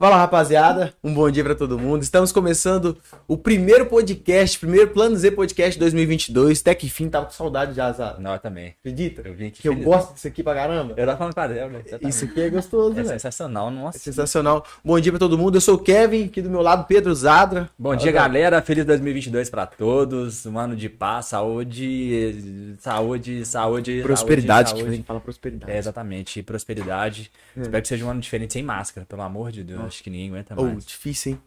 Fala rapaziada, um bom dia pra todo mundo. Estamos começando o primeiro podcast, primeiro Plano Z Podcast 2022. Até que fim, tava com saudade já, Zara. Não, eu também. Acredita? Eu vim aqui Que eu feliz. gosto disso aqui pra caramba. Eu tava falando pra ela, né? Isso aqui é gostoso, é velho. sensacional, É nossa. sensacional. Bom dia pra todo mundo. Eu sou o Kevin, aqui do meu lado, Pedro Zadra. Bom dia, galera. Feliz 2022 pra todos. Um ano de paz, saúde, saúde, saúde. Prosperidade, saúde, que a gente fala prosperidade. É, exatamente. Prosperidade. Espero que seja um ano diferente sem máscara, pelo amor de Deus. Acho que ninguém aguenta mais. difícil, hein?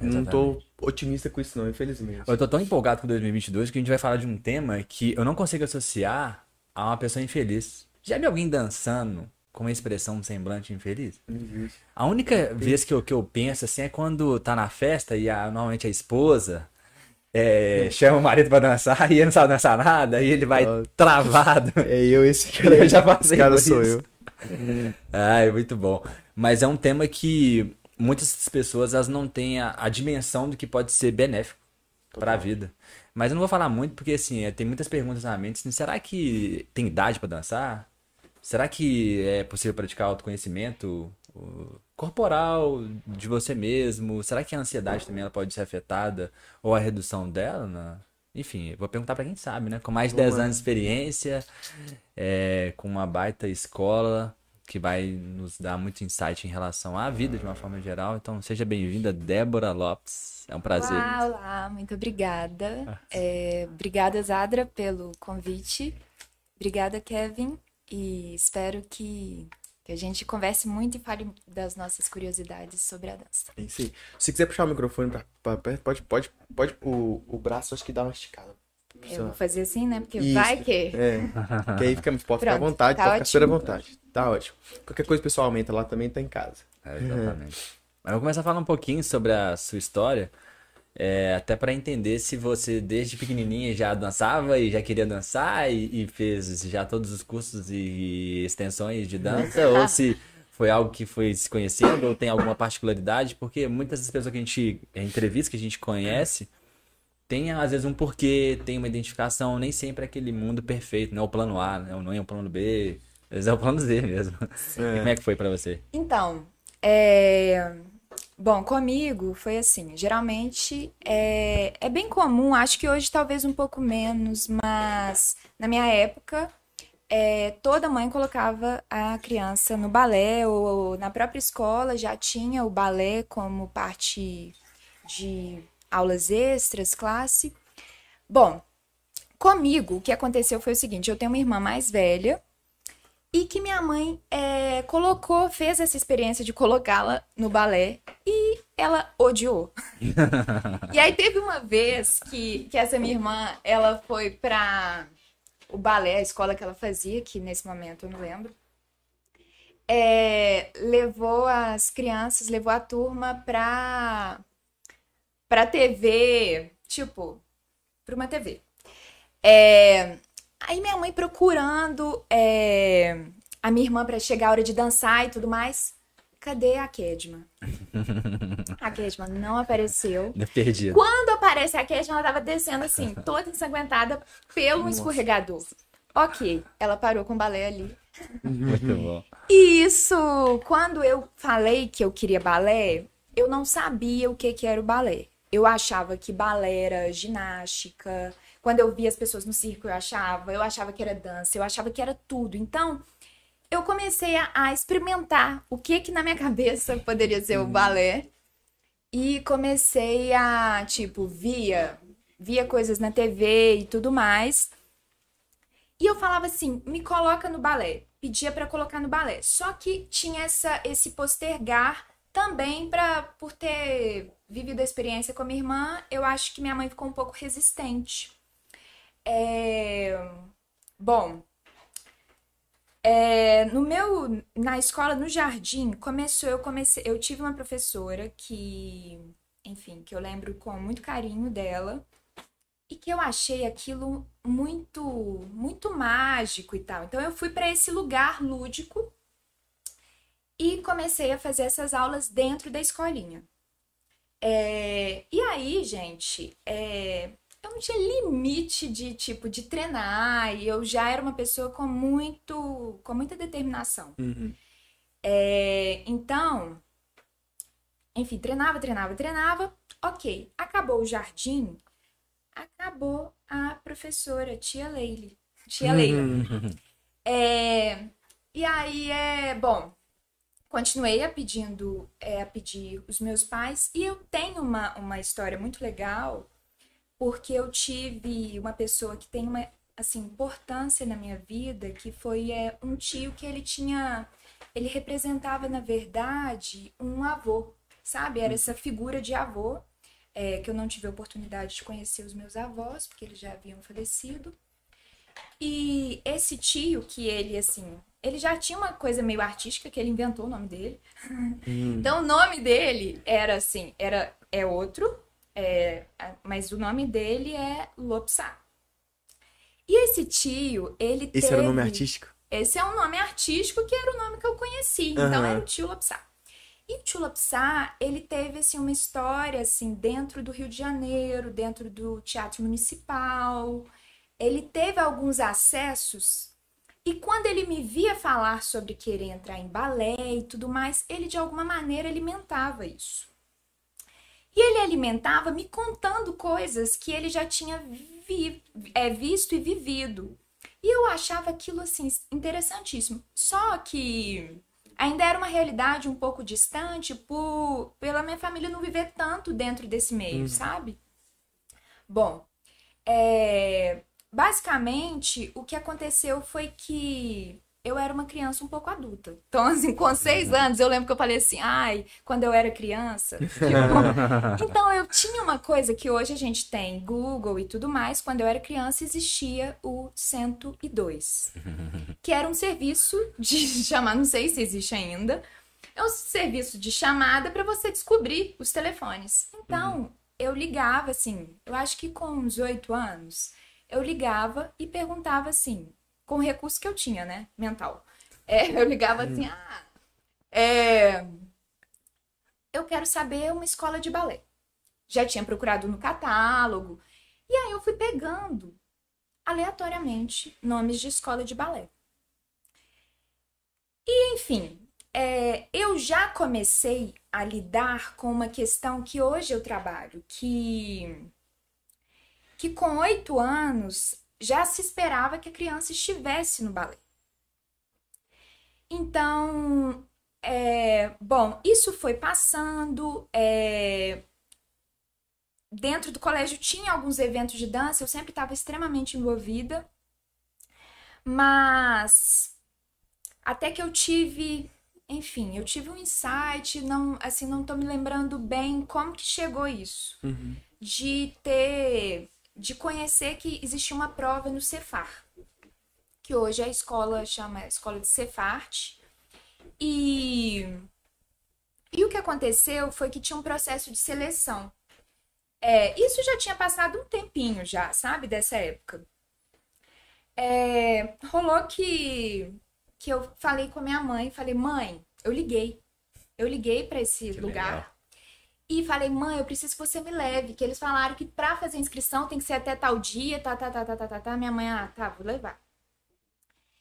Não tô otimista com isso, não, infelizmente. Eu tô tão empolgado com 2022 que a gente vai falar de um tema que eu não consigo associar a uma pessoa infeliz. Já viu alguém dançando com uma expressão, semblante infeliz? A única vez que eu, que eu penso assim é quando tá na festa e a- normalmente a esposa é, chama o marido pra dançar e ele não sabe dançar nada e ele vai Ah. travado. É eu, esse cara. Eu já passei Esse cara sou isso. eu. Ai, muito bom. Mas é um tema que muitas pessoas elas não têm a, a dimensão do que pode ser benéfico para a vida. Mas eu não vou falar muito porque assim, é, tem muitas perguntas na mente. Assim, será que tem idade para dançar? Será que é possível praticar autoconhecimento corporal de você mesmo? Será que a ansiedade também ela pode ser afetada ou a redução dela? né? Enfim, vou perguntar para quem sabe, né? Com mais de 10 anos de experiência, é, com uma baita escola que vai nos dar muito insight em relação à vida de uma forma geral. Então, seja bem-vinda, Débora Lopes. É um prazer. Olá, olá, muito obrigada. É, obrigada, Zadra, pelo convite. Obrigada, Kevin. E espero que, que a gente converse muito e fale das nossas curiosidades sobre a dança. É aí. Se quiser puxar o microfone pra perto, pode, pode, pode. O, o braço acho que dá uma esticada. Eu vou fazer assim, né? Porque Isso. vai que. É. Que aí fica, pode ficar à Pronto, vontade, tá pode ficar super à vontade. Tá ótimo. Qualquer coisa pessoal aumenta lá também, tá em casa. É, exatamente. Mas vou começar a falar um pouquinho sobre a sua história, é, até para entender se você desde pequenininha já dançava e já queria dançar e, e fez já todos os cursos e extensões de dança, ou se foi algo que foi se conhecendo ou tem alguma particularidade, porque muitas das pessoas que a gente, em entrevistas que a gente conhece, tem às vezes um porquê, tem uma identificação, nem sempre é aquele mundo perfeito, não é o plano A, né? não é o plano B, vezes é o plano Z mesmo. E como é que foi para você? Então, é... Bom, comigo foi assim. Geralmente é... é bem comum, acho que hoje talvez um pouco menos, mas na minha época é, toda mãe colocava a criança no balé ou na própria escola já tinha o balé como parte de aulas extras, classe. Bom, comigo o que aconteceu foi o seguinte: eu tenho uma irmã mais velha e que minha mãe é, colocou, fez essa experiência de colocá-la no balé e ela odiou. e aí teve uma vez que, que essa minha irmã, ela foi pra o balé, a escola que ela fazia, que nesse momento eu não lembro, é, levou as crianças, levou a turma pra, pra TV, tipo, pra uma TV. É, Aí minha mãe procurando é, a minha irmã pra chegar a hora de dançar e tudo mais. Cadê a Kedma? A Kedma não apareceu. Perdido. Quando aparece a Kedma, ela tava descendo assim, toda ensanguentada pelo escorregador. Ok, ela parou com o balé ali. Muito bom. E isso, quando eu falei que eu queria balé, eu não sabia o que, que era o balé. Eu achava que balé era ginástica. Quando eu via as pessoas no circo, eu achava. Eu achava que era dança, eu achava que era tudo. Então, eu comecei a, a experimentar o que que na minha cabeça poderia ser o balé. E comecei a, tipo, via, via coisas na TV e tudo mais. E eu falava assim, me coloca no balé. Pedia pra colocar no balé. Só que tinha essa, esse postergar também para por ter vivido a experiência com a minha irmã, eu acho que minha mãe ficou um pouco resistente. É, Bom, é, no meu, na escola, no jardim, começou, eu comecei, eu tive uma professora que, enfim, que eu lembro com muito carinho dela e que eu achei aquilo muito, muito mágico e tal. Então eu fui para esse lugar lúdico e comecei a fazer essas aulas dentro da escolinha. É, e aí, gente, é, não tinha limite de tipo de treinar e eu já era uma pessoa com muito, com muita determinação. Uhum. É, então, enfim, treinava, treinava, treinava. Ok, acabou o jardim, acabou a professora, tia Leile. Tia Leila. É, e aí é bom. Continuei a pedindo, é, a pedir os meus pais e eu tenho uma, uma história muito legal porque eu tive uma pessoa que tem uma assim importância na minha vida que foi é, um tio que ele tinha ele representava na verdade um avô sabe? Era essa figura de avô é, que eu não tive a oportunidade de conhecer os meus avós porque eles já haviam falecido. E esse tio, que ele, assim, ele já tinha uma coisa meio artística que ele inventou o nome dele. Então, o nome dele era assim, era é outro, é, mas o nome dele é Lopsá. E esse tio, ele Esse teve... era o nome artístico? Esse é um nome artístico que era o nome que eu conheci. Então, Aham. era o tio Lopsá. E o tio Lopsá, ele teve, assim, uma história, assim, dentro do Rio de Janeiro, dentro do Teatro Municipal. Ele teve alguns acessos e quando ele me via falar sobre querer entrar em balé e tudo mais, ele de alguma maneira alimentava isso. E ele alimentava me contando coisas que ele já tinha vi- é, visto e vivido. E eu achava aquilo assim interessantíssimo. Só que ainda era uma realidade um pouco distante por pela minha família não viver tanto dentro desse meio, sabe? Bom, é, basicamente o que aconteceu foi que eu era uma criança um pouco adulta. Então, assim, com seis anos, eu lembro que eu falei assim, ai, quando eu era criança. então, eu tinha uma coisa que hoje a gente tem, Google e tudo mais. Quando eu era criança, existia o 102, que era um serviço de chamar, não sei se existe ainda, é um serviço de chamada para você descobrir os telefones. Então, eu ligava assim, eu acho que com uns oito anos, eu ligava e perguntava assim, com o recurso que eu tinha, né, mental. É, eu ligava assim, ah, é, eu quero saber uma escola de balé. Já tinha procurado no catálogo. E aí eu fui pegando aleatoriamente nomes de escola de balé. E enfim, é, eu já comecei a lidar com uma questão que hoje eu trabalho, que, que com oito anos já se esperava que a criança estivesse no balé. Então, é, bom, isso foi passando. é, dentro do colégio tinha alguns eventos de dança, eu sempre estava extremamente envolvida, mas até que eu tive, enfim, eu tive um insight, não, assim, não tô me lembrando bem como que chegou isso, de ter, de conhecer que existia uma prova no Cefar, que hoje a escola chama Escola de Cefarte, e e o que aconteceu foi que tinha um processo de seleção. É, isso já tinha passado um tempinho já, sabe, dessa época. É, rolou que, que eu falei com a minha mãe, falei, mãe, eu liguei. Eu liguei para esse Que lugar legal. E falei, mãe, eu preciso que você me leve. Que eles falaram que pra fazer inscrição tem que ser até tal dia, tá, tá, tá, tá, tá, tá, tá. Minha mãe, ah, tá, vou levar.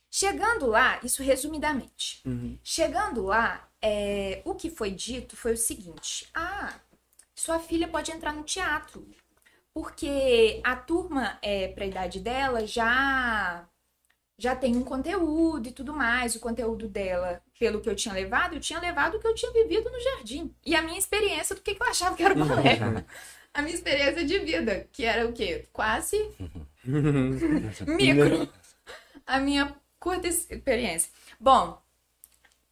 Chegando lá, isso resumidamente. Chegando lá, é, o que foi dito foi o seguinte: ah, sua filha pode entrar no teatro, porque a turma é, para a idade dela já já tem um conteúdo e tudo mais. O conteúdo dela, pelo que eu tinha levado, eu tinha levado o que eu tinha vivido no jardim e a minha experiência do que que eu achava que era o balé. A minha experiência de vida, que era o quê? Quase micro. A minha curta experiência. Bom,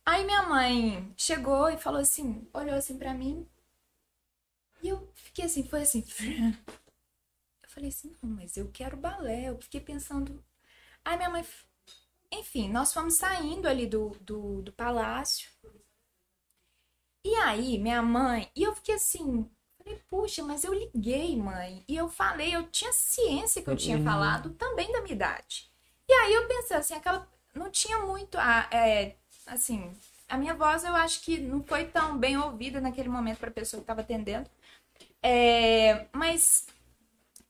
aí minha mãe chegou e falou assim, olhou assim pra mim. E eu fiquei assim, foi assim. Eu falei assim, não, mas eu quero balé. Eu fiquei pensando. Aí minha mãe. Enfim, nós fomos saindo ali do, do, do palácio. E aí, minha mãe. E eu fiquei assim. Falei, puxa, mas eu liguei, mãe. E eu falei, eu tinha ciência que eu tinha falado também da minha idade. E aí eu pensei assim, aquela. Não tinha muito. A, é, assim, a minha voz eu acho que não foi tão bem ouvida naquele momento para a pessoa que estava atendendo. É, mas,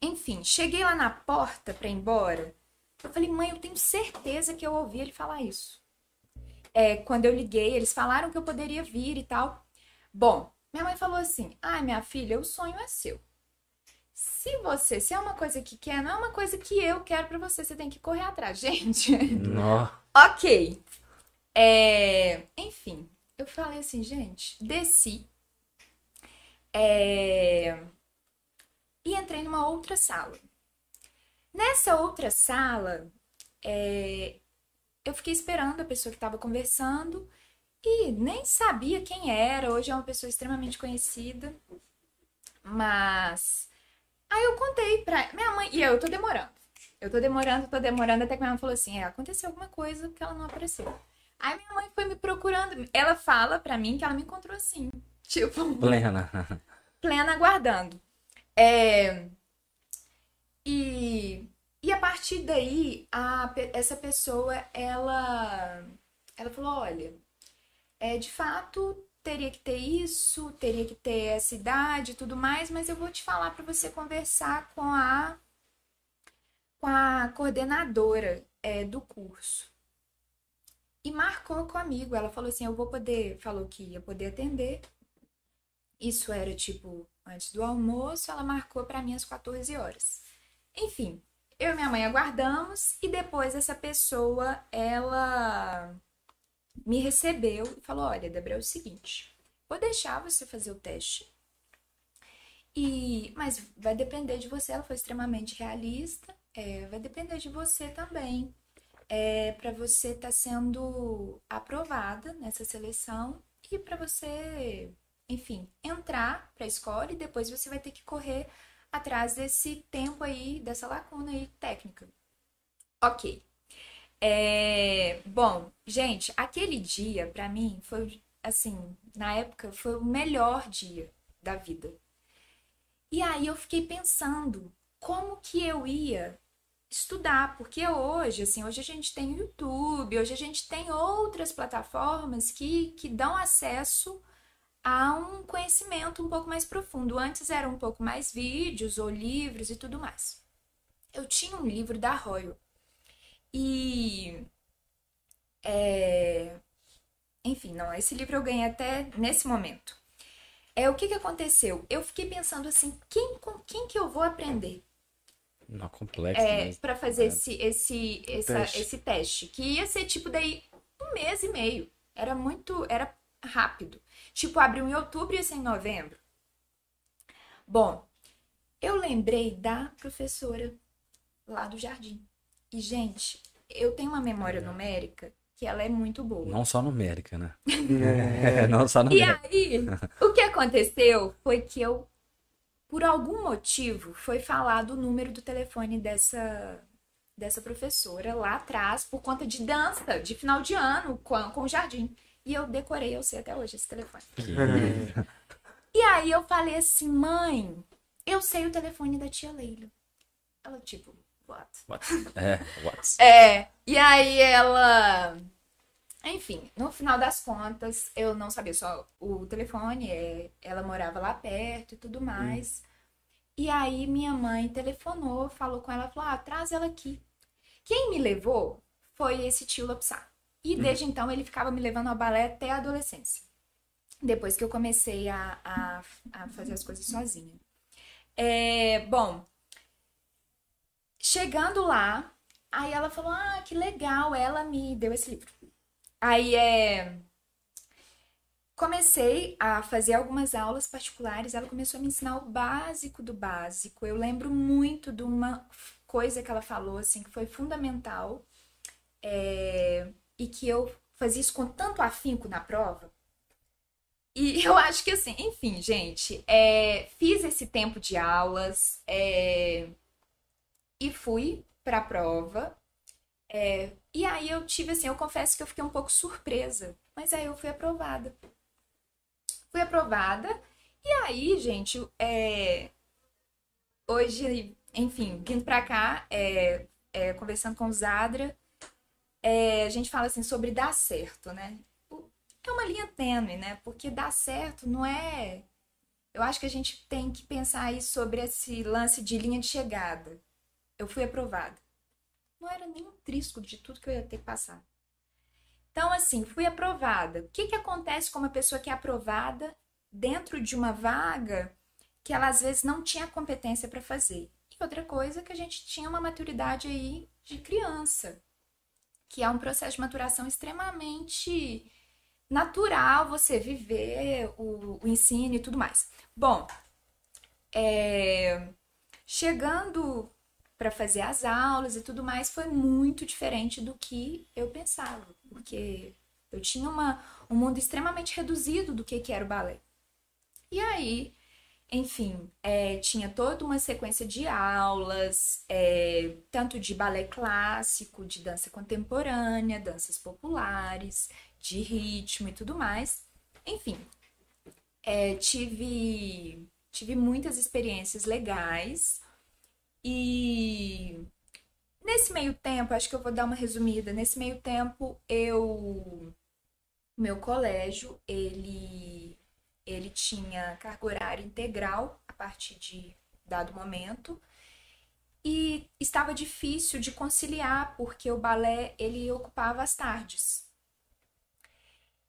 enfim, cheguei lá na porta para ir embora. Eu falei, mãe, eu tenho certeza que eu ouvi ele falar isso. É, quando eu liguei, eles falaram que eu poderia vir e tal. Bom, minha mãe falou assim: ai, minha filha, o sonho é seu. Se você, se é uma coisa que quer, não é uma coisa que eu quero pra você, você tem que correr atrás. Gente, Nó. ok. É, enfim, eu falei assim, gente, desci. É, e entrei numa outra sala. Nessa outra sala, é, eu fiquei esperando a pessoa que estava conversando e nem sabia quem era. Hoje é uma pessoa extremamente conhecida. Mas aí eu contei pra minha mãe, e eu tô demorando. Eu tô demorando, tô demorando, até que minha mãe falou assim: é, aconteceu alguma coisa porque ela não apareceu. Aí minha mãe foi me procurando. Ela fala pra mim que ela me encontrou assim. Tipo, Plena. plena aguardando. É, e, e a partir daí, a, essa pessoa, ela, ela falou, olha, é, de fato, teria que ter isso, teria que ter essa idade e tudo mais, mas eu vou te falar para você conversar com a, com a coordenadora é, do curso. E marcou comigo, ela falou assim, eu vou poder, falou que ia poder atender, isso era tipo antes do almoço, ela marcou para mim às 14 horas. Enfim, eu e minha mãe aguardamos e depois essa pessoa, ela me recebeu e falou: "Olha, Débora, é o seguinte, vou deixar você fazer o teste. E mas vai depender de você, ela foi extremamente realista. é, vai depender de você também. É, para você estar sendo aprovada nessa seleção e para você enfim, entrar para a escola e depois você vai ter que correr atrás desse tempo aí, dessa lacuna aí técnica. Ok. É, bom, gente, aquele dia para mim foi assim, na época foi o melhor dia da vida. E aí eu fiquei pensando como que eu ia estudar, porque hoje, assim, hoje a gente tem o YouTube, hoje a gente tem outras plataformas que, que dão acesso a um conhecimento um pouco mais profundo. Antes eram um pouco mais vídeos ou livros e tudo mais. Eu tinha um livro da Royal e é, enfim, não, esse livro eu ganhei até nesse momento. É o que que aconteceu? Eu fiquei pensando assim, quem com quem que eu vou aprender Nó complexo é, para fazer esse esse essa- Teste. esse teste, que ia ser tipo daí um mês e meio. Era muito, era rápido. Tipo, abriu em outubro e ia ser em novembro. Bom, eu lembrei da professora lá do jardim. E, gente, eu tenho uma memória numérica que ela é muito boa. Não só numérica, né? É. não só E numérica. aí, o que aconteceu foi que eu, por algum motivo, foi falado o número do telefone dessa, dessa professora lá atrás, por conta de dança, de final de ano, com, com o jardim. E eu decorei, eu sei até hoje esse telefone. E aí eu falei assim, mãe, eu sei o telefone da tia Leila. Ela, tipo, what? What? É, what? É, e aí ela. Enfim, no final das contas, eu não sabia só o telefone, é, ela morava lá perto e tudo mais. E aí minha mãe telefonou, falou com ela, falou: ah, traz ela aqui. Quem me levou foi esse tio Lopsá. E desde então ele ficava me levando ao balé até a adolescência. Depois que eu comecei a, a, a fazer as coisas sozinha. É, bom, chegando lá, aí ela falou: Ah, que legal, ela me deu esse livro. Aí é. Comecei a fazer algumas aulas particulares, ela começou a me ensinar o básico do básico. Eu lembro muito de uma coisa que ela falou, assim, que foi fundamental, é, e que eu fazia isso com tanto afinco na prova. E eu acho que assim, enfim, gente, é, fiz esse tempo de aulas é, e fui pra prova. É, e aí eu tive assim, eu confesso que eu fiquei um pouco surpresa, mas aí eu fui aprovada. Fui aprovada, e aí, gente, é, hoje, enfim, vindo pra cá, é, é, conversando com o Zadra, é, a gente fala assim sobre dar certo, né? é uma linha tênue, né? Porque dar certo não é. Eu acho que a gente tem que pensar aí sobre esse lance de linha de chegada. Eu fui aprovada. Não era nem um trisco de tudo que eu ia ter que passar. Então, assim, fui aprovada. O que, que acontece com uma pessoa que é aprovada dentro de uma vaga que ela às vezes não tinha competência para fazer. E outra coisa que a gente tinha uma maturidade aí de criança, que é um processo de maturação extremamente natural você viver o, o ensino e tudo mais. Bom, é, chegando para fazer as aulas e tudo mais foi muito diferente do que eu pensava, porque eu tinha uma, um mundo extremamente reduzido do que, que era o balé. E aí, enfim, é, tinha toda uma sequência de aulas, é, tanto de balé clássico, de dança contemporânea, danças populares, de ritmo e tudo mais. Enfim, é, tive, tive muitas experiências legais e nesse meio tempo, acho que eu vou dar uma resumida. Nesse meio tempo, eu meu colégio, ele ele tinha carga horária integral a partir de dado momento e estava difícil de conciliar porque o balé ele ocupava as tardes.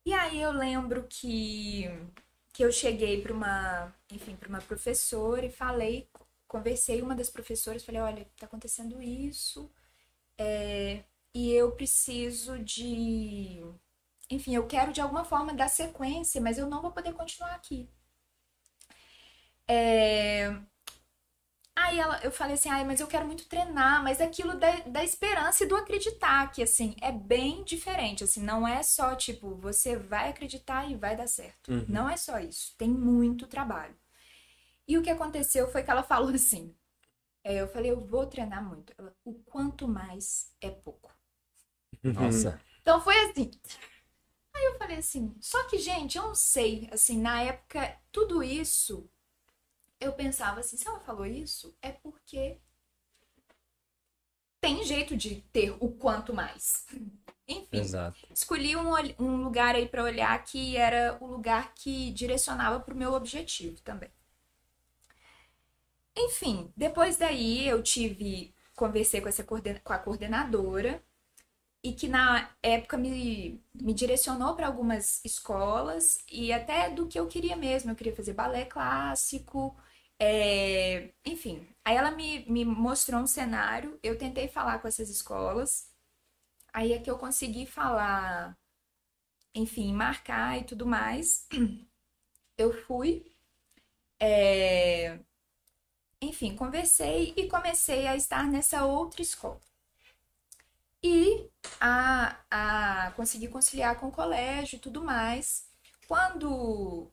E aí eu lembro que que eu cheguei para uma, enfim, para uma professora e falei conversei uma das professoras, falei, olha, tá acontecendo isso, é, e eu preciso de. Enfim, eu quero de alguma forma dar sequência, mas eu não vou poder continuar aqui. É... Aí ela, eu falei assim, ai, mas eu quero muito treinar, mas aquilo da, da esperança e do acreditar, que assim, é bem diferente, assim, não é só tipo, você vai acreditar e vai dar certo. Uhum. Não é só isso, tem muito trabalho. E o que aconteceu foi que ela falou assim: é, eu falei, eu vou treinar muito. Ela, o quanto mais é pouco. Nossa. Então foi assim. Aí eu falei assim, só que, gente, eu não sei, assim, na época, tudo isso, eu pensava assim, se ela falou isso, é porque tem jeito de ter o quanto mais. Enfim, Exato. escolhi um, um lugar aí para olhar que era o lugar que direcionava para o meu objetivo também. Enfim, depois daí eu tive, conversei com, essa coorden com a coordenadora e que na época me, me direcionou para algumas escolas e até do que eu queria mesmo. Eu queria fazer balé clássico, é, enfim. Aí ela me, me mostrou um cenário, eu tentei falar com essas escolas, aí é que eu consegui falar, enfim, marcar e tudo mais. Eu fui. É, enfim, conversei e comecei a estar nessa outra escola. E a, a conseguir conciliar com o colégio e tudo mais. Quando,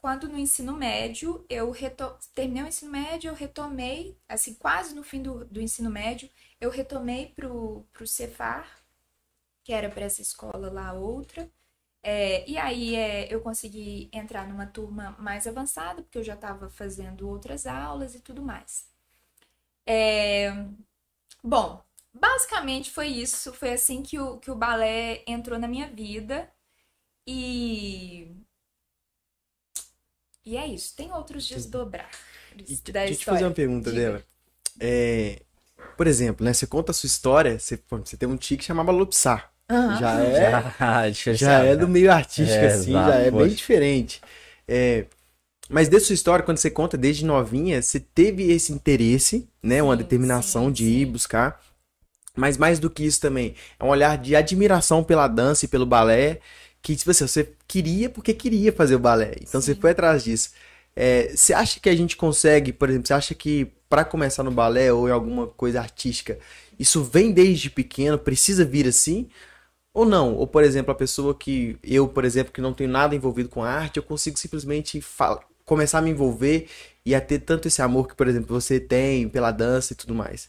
quando no ensino médio, eu terminei o ensino médio, eu retomei, assim, quase no fim do, do ensino médio, eu retomei pro, pro Cefar, que era para essa escola lá outra. É, e aí é, eu consegui entrar numa turma mais avançada, porque eu já estava fazendo outras aulas e tudo mais. É, bom, basicamente foi isso. Foi assim que o, que o balé entrou na minha vida. E. E é isso. Tem outros desdobrar. Deixa eu te fazer uma pergunta Diga. dela. É, por exemplo, né, você conta a sua história, você, você tem um tique que chamava Lopsar. Uhum. Já é, já, já é do meio artístico, é, assim, exato, já é poxa. bem diferente. É, mas de sua história, quando você conta desde novinha, você teve esse interesse, né? Sim, uma determinação sim, de ir buscar. Mas mais do que isso também, é um olhar de admiração pela dança e pelo balé, que tipo assim, você queria porque queria fazer o balé. Então sim. você foi atrás disso. É, você acha que a gente consegue, por exemplo, você acha que para começar no balé ou em alguma coisa artística, isso vem desde pequeno, precisa vir assim? Ou não, ou por exemplo, a pessoa que eu, por exemplo, que não tenho nada envolvido com a arte, eu consigo simplesmente começar a me envolver e a ter tanto esse amor que, por exemplo, você tem pela dança e tudo mais.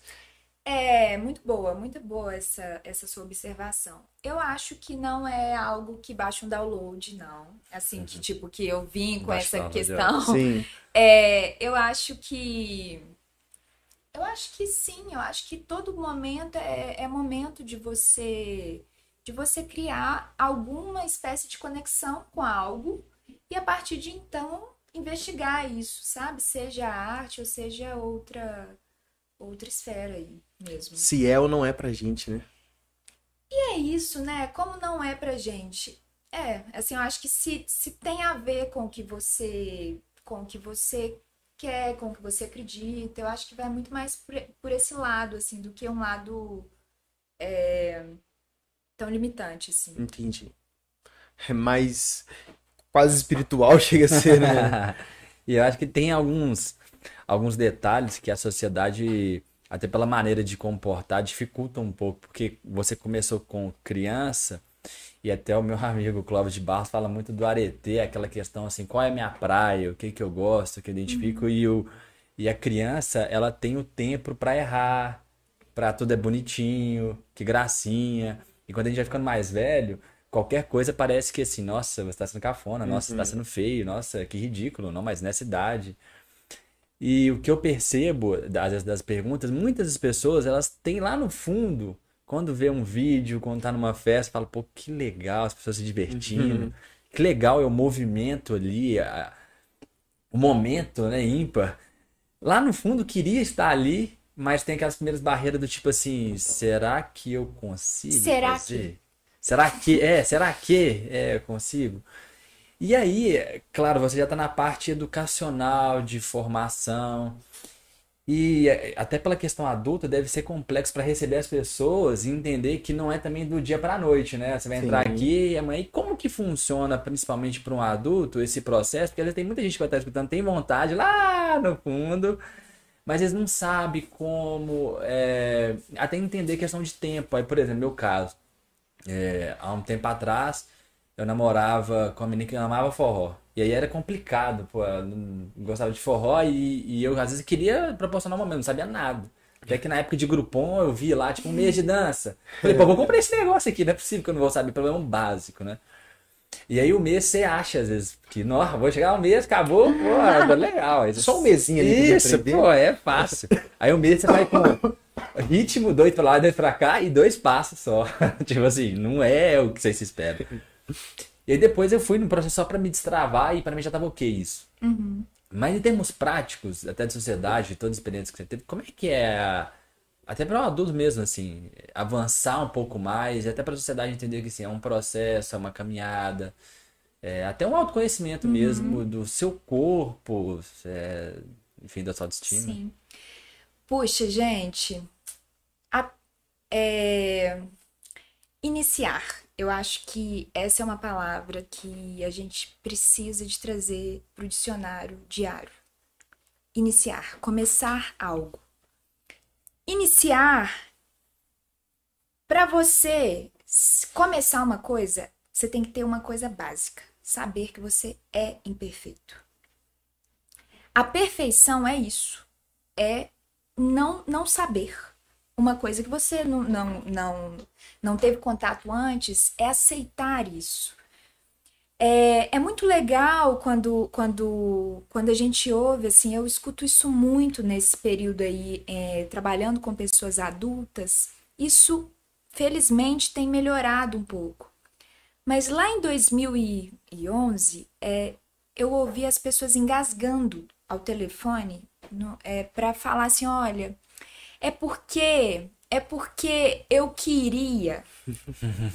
É, muito boa, muito boa essa, essa sua observação. Eu acho que não é algo que baixa um download, não. Assim, que uhum. tipo, que eu vim com essa questão. Sim. É, eu acho que. Eu acho que sim, eu acho que todo momento é, é momento de você de você criar alguma espécie de conexão com algo e a partir de então investigar isso, sabe? Seja arte ou seja outra outra esfera aí mesmo. Se é ou não é pra gente, né? E é isso, né? Como não é pra gente? É, assim, eu acho que se, se tem a ver com o que você com o que você quer, com o que você acredita, eu acho que vai muito mais por, por esse lado, assim, do que um lado é, tão limitante, assim. Entendi. É mais quase espiritual chega a ser, né? e eu acho que tem alguns alguns detalhes que a sociedade até pela maneira de comportar dificulta um pouco, porque você começou com criança e até o meu amigo Clóvis de Barros fala muito do arete, aquela questão assim, qual é a minha praia, o que que eu gosto, o que eu identifico, uhum. e, o, e a criança, ela tem o tempo para errar, para tudo é bonitinho, que gracinha. E quando a gente vai ficando mais velho, qualquer coisa parece que assim, nossa, você tá sendo cafona, nossa, você tá uhum. sendo feio, nossa, que ridículo, não, mas nessa idade. E o que eu percebo, às vezes, das perguntas, muitas das pessoas, elas têm lá no fundo quando vê um vídeo, quando tá numa festa, fala, pô, que legal as pessoas se divertindo. Uhum. Que legal é o movimento ali, a, o momento, né, ímpar. Lá no fundo queria estar ali, mas tem aquelas primeiras barreiras do tipo assim, será que eu consigo será fazer? Que? Será que é? Será que é, eu consigo? E aí, claro, você já está na parte educacional, de formação. E é, até pela questão adulta, deve ser complexo para receber as pessoas e entender que não é também do dia para a noite, né? Você vai entrar Sim. aqui e amanhã. E como que funciona, principalmente para um adulto, esse processo? Porque às vezes tem muita gente que vai estar escutando, tem vontade lá no fundo, mas eles não sabem como. É, até entender questão de tempo. Aí, por exemplo, meu caso, é, há um tempo atrás, eu namorava com uma menina que amava forró. E aí era complicado, pô, eu não gostava de forró e, e eu às vezes queria proporcionar um momento, não sabia nada. Até que na época de Groupon eu vi lá, tipo, um mês de dança. Falei, pô, vou comprar esse negócio aqui, não é possível que eu não vou saber, pelo menos um básico, né? E aí o mês você acha, às vezes, que, nossa, vou chegar um mês, acabou, pô, tá legal. Aí, Só um mesinho ali. Isso, pô, é fácil. Aí o um mês você vai com ritmo, dois pra lá, dois pra cá e dois passos só. tipo assim, não é o que você se espera. E aí depois eu fui no processo só para me destravar e para mim já tava ok isso. Uhum. Mas em termos práticos, até de sociedade, de todas as experiências que você teve, como é que é, até para um adulto mesmo, assim, avançar um pouco mais, e até para a sociedade entender que assim, é um processo, é uma caminhada, é, até um autoconhecimento uhum. mesmo do seu corpo, é, enfim, da sua autoestima. Sim. Puxa, gente, a, é, iniciar eu acho que essa é uma palavra que a gente precisa de trazer para o dicionário diário. Iniciar, começar algo. Iniciar, para você começar uma coisa, você tem que ter uma coisa básica: saber que você é imperfeito. A perfeição é isso, é não não saber uma coisa que você não, não, não, não teve contato antes, é aceitar isso. É, é muito legal quando, quando, quando a gente ouve, assim, eu escuto isso muito nesse período aí, é, trabalhando com pessoas adultas. Isso, felizmente, tem melhorado um pouco. Mas lá em 2011, é, eu ouvi as pessoas engasgando ao telefone é, para falar assim: olha, é porque é porque eu queria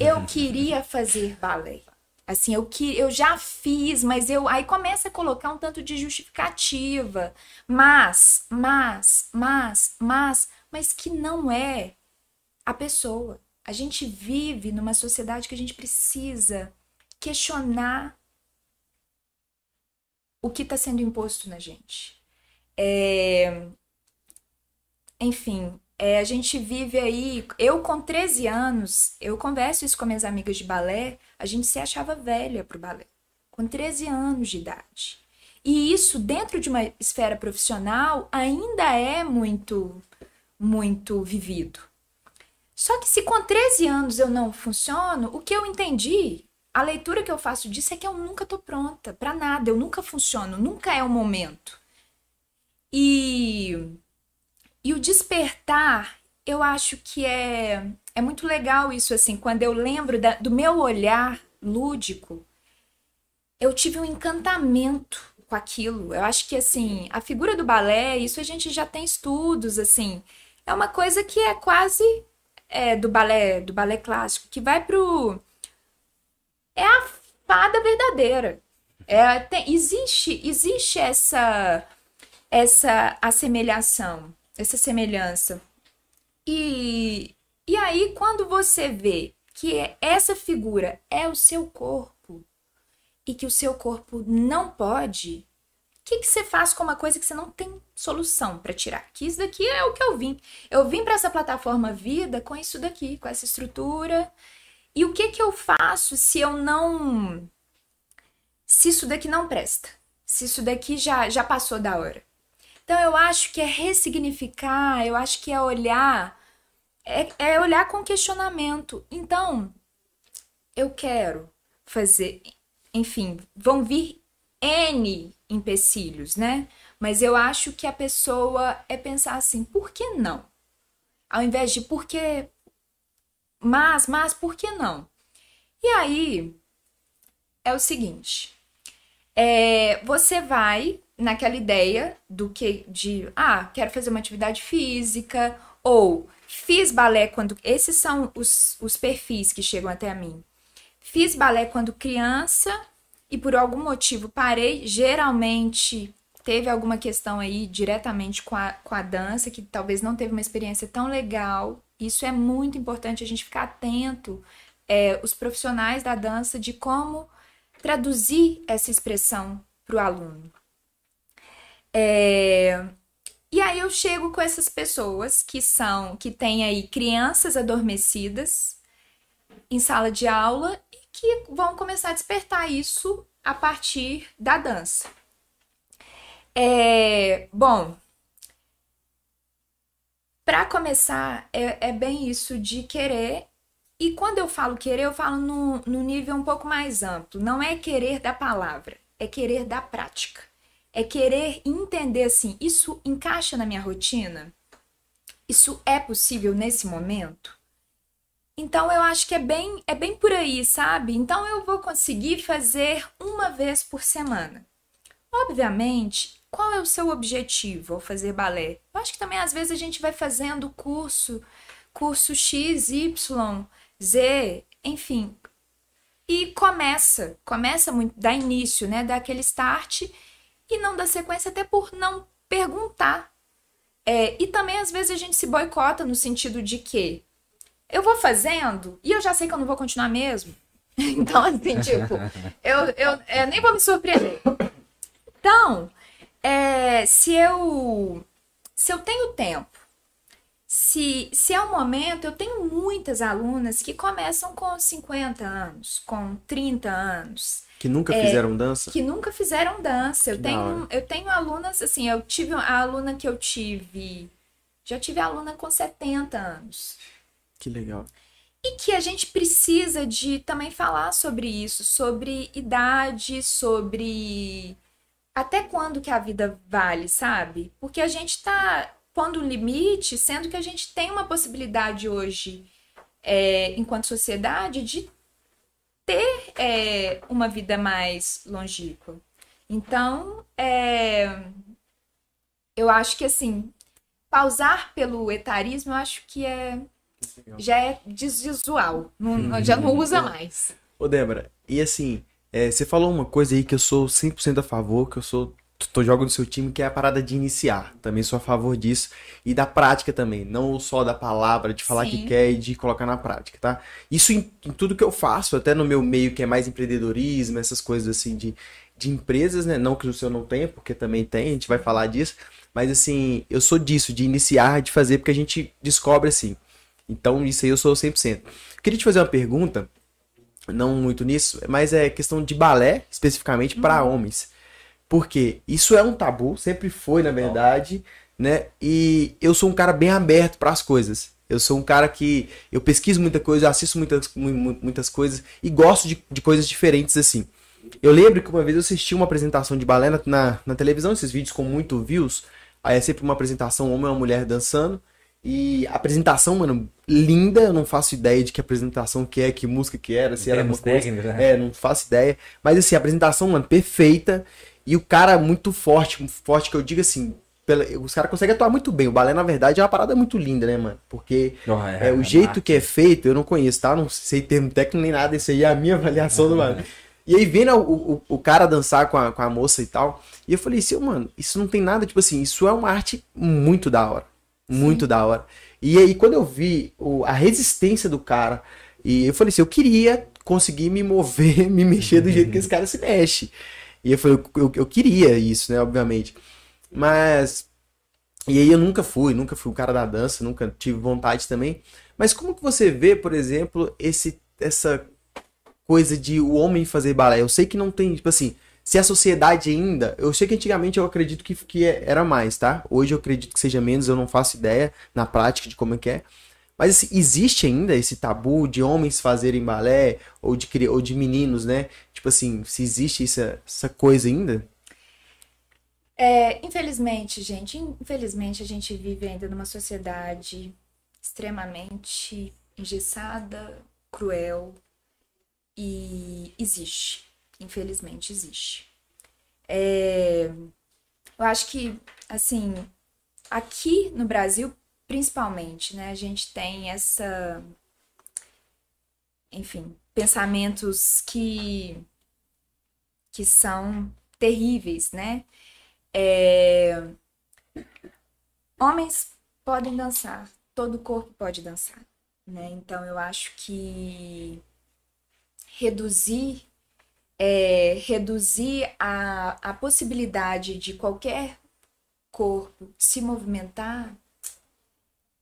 eu queria fazer balé. Assim, eu que eu já fiz, mas eu aí começa a colocar um tanto de justificativa, mas, mas, mas, mas, mas que não é a pessoa. A gente vive numa sociedade que a gente precisa questionar o que está sendo imposto na gente. É, enfim, é, a gente vive aí. Eu, com 13 anos, eu converso isso com minhas amigas de balé, a gente se achava velha pro balé, com 13 anos de idade. E isso, dentro de uma esfera profissional, ainda é muito, muito vivido. Só que se com 13 anos eu não funciono, o que eu entendi, a leitura que eu faço disso é que eu nunca tô pronta para nada, eu nunca funciono, nunca é o momento. E e o despertar, eu acho que é, é muito legal isso, assim, quando eu lembro da, do meu olhar lúdico, eu tive um encantamento com aquilo. Eu acho que, assim, a figura do balé, isso a gente já tem estudos, assim, é uma coisa que é quase é, do balé, do balé clássico, que vai pro... É a fada verdadeira. É, tem, existe, existe essa, essa assemelhação, essa semelhança. E, e aí, quando você vê que essa figura é o seu corpo e que o seu corpo não pode, o que, que você faz com uma coisa que você não tem solução para tirar? Que isso daqui é o que eu vim. Eu vim para essa plataforma vida com isso daqui, com essa estrutura. E o que que eu faço se eu não se isso daqui não presta? Se isso daqui já já passou da hora? Então eu acho que é ressignificar, eu acho que é olhar é, é olhar com questionamento. Então, eu quero fazer, enfim, vão vir N empecilhos, né? Mas eu acho que a pessoa é pensar assim, por que não? Ao invés de por que mas, mas por que não? E aí é o seguinte, é, você vai naquela ideia do que de ah, quero fazer uma atividade física ou fiz balé quando esses são os, os perfis que chegam até mim. Fiz balé quando criança e por algum motivo parei, geralmente teve alguma questão aí diretamente com a, com a dança, que talvez não teve uma experiência tão legal. Isso é muito importante a gente ficar atento, é, os profissionais da dança, de como traduzir essa expressão para o aluno. É, e aí eu chego com essas pessoas que são, que têm aí crianças adormecidas em sala de aula que vão começar a despertar isso a partir da dança. É, bom, para começar, é, é, bem isso de querer. E quando eu falo querer, eu falo no, no nível um pouco mais amplo. Não é querer da palavra, é querer da prática. É querer entender assim: isso encaixa na minha rotina? Isso é possível nesse momento? Então eu acho que é bem, é bem por aí, sabe? Então eu vou conseguir fazer uma vez por semana. Obviamente, qual é o seu objetivo ao fazer balé? Eu acho que também às vezes a gente vai fazendo curso, curso X, Y, Z, enfim. E começa, começa muito, dá início, né? Dá aquele start e não dá sequência até por não perguntar. É, e também às vezes a gente se boicota no sentido de que eu vou fazendo e eu já sei que eu não vou continuar mesmo. Então, assim, tipo, eu, eu, eu nem vou me surpreender. Então, é, se eu se eu tenho tempo, se, se é um momento, eu tenho muitas alunas que começam com 50 anos, com 30 anos. Que nunca é, fizeram dança? Que nunca fizeram dança. eu tenho, eu tenho alunas, assim, eu tive a aluna que eu tive. Já tive aluna com 70 anos. Que legal. E que a gente precisa de também falar sobre isso, sobre idade, sobre até quando que a vida vale, sabe? Porque a gente tá pondo um limite, sendo que a gente tem uma possibilidade hoje, é, enquanto sociedade, de ter é, uma vida mais longínqua. Então, é, eu acho que assim, pausar pelo etarismo, eu acho que é já é desvisual, não, já não usa mais. Ô, Débora, e assim, é, você falou uma coisa aí que eu sou 100% a favor, que eu sou tô jogando no seu time, que é a parada de iniciar. Também sou a favor disso. E da prática também. Não só da palavra, de falar Sim. que quer e de colocar na prática, tá? Isso em, em, tudo que eu faço, até no meu meio que é mais empreendedorismo, essas coisas assim de, de empresas, né? Não que o seu não tenha, porque também tem, a gente vai falar disso. Mas assim, eu sou disso, de iniciar, de fazer, porque a gente descobre assim. Então, isso aí eu sou 100%. Queria te fazer uma pergunta, não muito nisso, mas é questão de balé, especificamente para uhum. homens. Porque isso é um tabu, sempre foi, na verdade, né? E eu sou um cara bem aberto para as coisas. Eu sou um cara que eu pesquiso muita coisa, assisto muitas, muitas coisas e gosto de, de coisas diferentes assim. Eu lembro que uma vez eu assisti uma apresentação de balé na, na, na televisão, esses vídeos com muito views. Aí é sempre uma apresentação, um homem e uma mulher dançando. E a apresentação, mano, linda. Eu não faço ideia de que apresentação que é, que música que era, se era coisa. Né? É, não faço ideia. Mas assim, a apresentação, mano, perfeita. E o cara muito forte, forte que eu digo assim. Pela, os caras conseguem atuar muito bem. O balé, na verdade, é uma parada muito linda, né, mano? Porque oh, é, é, o é jeito que é feito, eu não conheço, tá? Não sei termo técnico nem nada. Isso aí é a minha avaliação do balé. E aí vendo o, o, o, cara dançar com a, com a moça e tal. E eu falei assim, mano, isso não tem nada, tipo assim, isso é uma arte muito da hora. Muito Sim. da hora. E aí, quando eu vi o, a resistência do cara, e eu falei assim, eu queria conseguir me mover, me mexer do jeito que esse cara se mexe. E eu falei, eu, eu, eu queria isso, né, obviamente. Mas. E aí eu nunca fui, nunca fui o cara da dança, nunca tive vontade também. Mas como que você vê, por exemplo, esse, essa coisa de o homem fazer balé? Eu sei que não tem, tipo assim, se a sociedade ainda. Eu sei que antigamente eu acredito que, que era mais, tá? Hoje eu acredito que seja menos, eu não faço ideia na prática de como é que é. Mas assim, existe ainda esse tabu de homens fazerem balé ou de, ou de meninos, né? Tipo assim, se existe essa, essa coisa ainda? É, infelizmente, gente, infelizmente a gente vive ainda numa sociedade extremamente engessada, cruel e existe, infelizmente existe. É, eu acho que, assim, aqui no Brasil, principalmente, né? A gente tem essa. Enfim, pensamentos que. Que são terríveis, né? É, homens podem dançar, todo corpo pode dançar, né? Então eu acho que reduzir é, reduzir a, a possibilidade de qualquer corpo se movimentar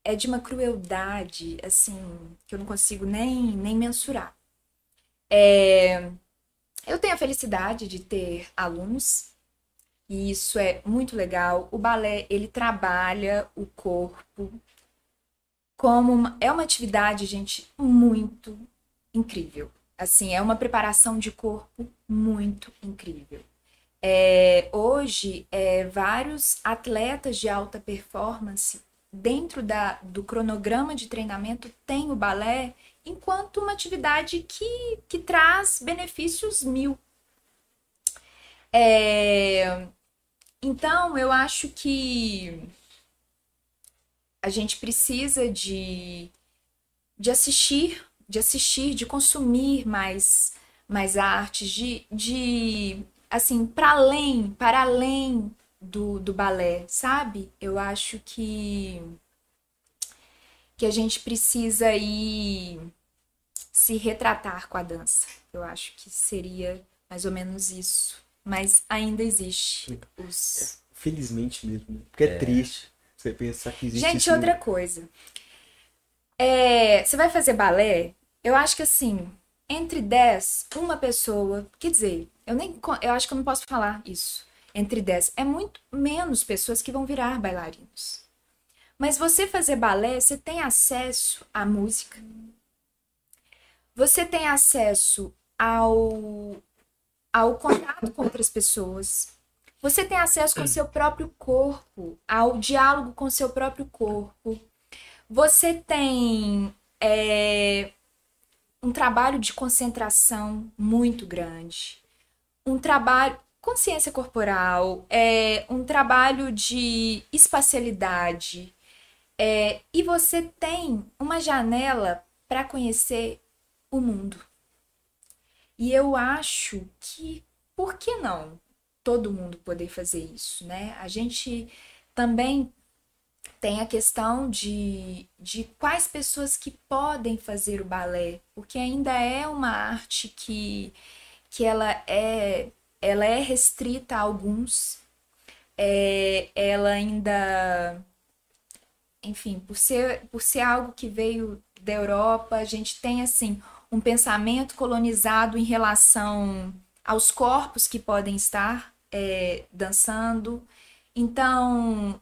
é de uma crueldade, assim, que eu não consigo nem, nem mensurar. É, eu tenho a felicidade de ter alunos, e isso é muito legal. O balé, ele trabalha o corpo como uma, é uma atividade, gente, muito incrível. Assim, é uma preparação de corpo muito incrível. É, hoje, é, vários atletas de alta performance dentro da, do cronograma de treinamento tem o balé enquanto uma atividade que, que traz benefícios mil. É, então, eu acho que a gente precisa de, de assistir, de assistir, de consumir mais, mais artes, de, de assim, para além, para além do, do balé, sabe? Eu acho que que a gente precisa ir se retratar com a dança. Eu acho que seria mais ou menos isso. Mas ainda existe os... Felizmente mesmo, né? porque é, é triste você pensar que existe Gente, outra coisa. É, você vai fazer balé, eu acho que assim, entre 10, uma pessoa, quer dizer, eu nem eu acho que eu não posso falar isso entre 10. É muito menos pessoas que vão virar bailarinos. Mas você fazer balé, você tem acesso à música. Você tem acesso ao, ao contato com outras pessoas. Você tem acesso com seu próprio corpo, ao diálogo com seu próprio corpo. Você tem é, um trabalho de concentração muito grande. Um trabalho consciência corporal, é um trabalho de espacialidade. É, e você tem uma janela para conhecer o mundo. E eu acho que, por que não todo mundo poder fazer isso, né? A gente também tem a questão de, de quais pessoas que podem fazer o balé, porque ainda é uma arte que, que ela é ela é restrita a alguns, é, ela ainda, enfim, por ser, por ser algo que veio da Europa, a gente tem assim um pensamento colonizado em relação aos corpos que podem estar é, dançando. Então,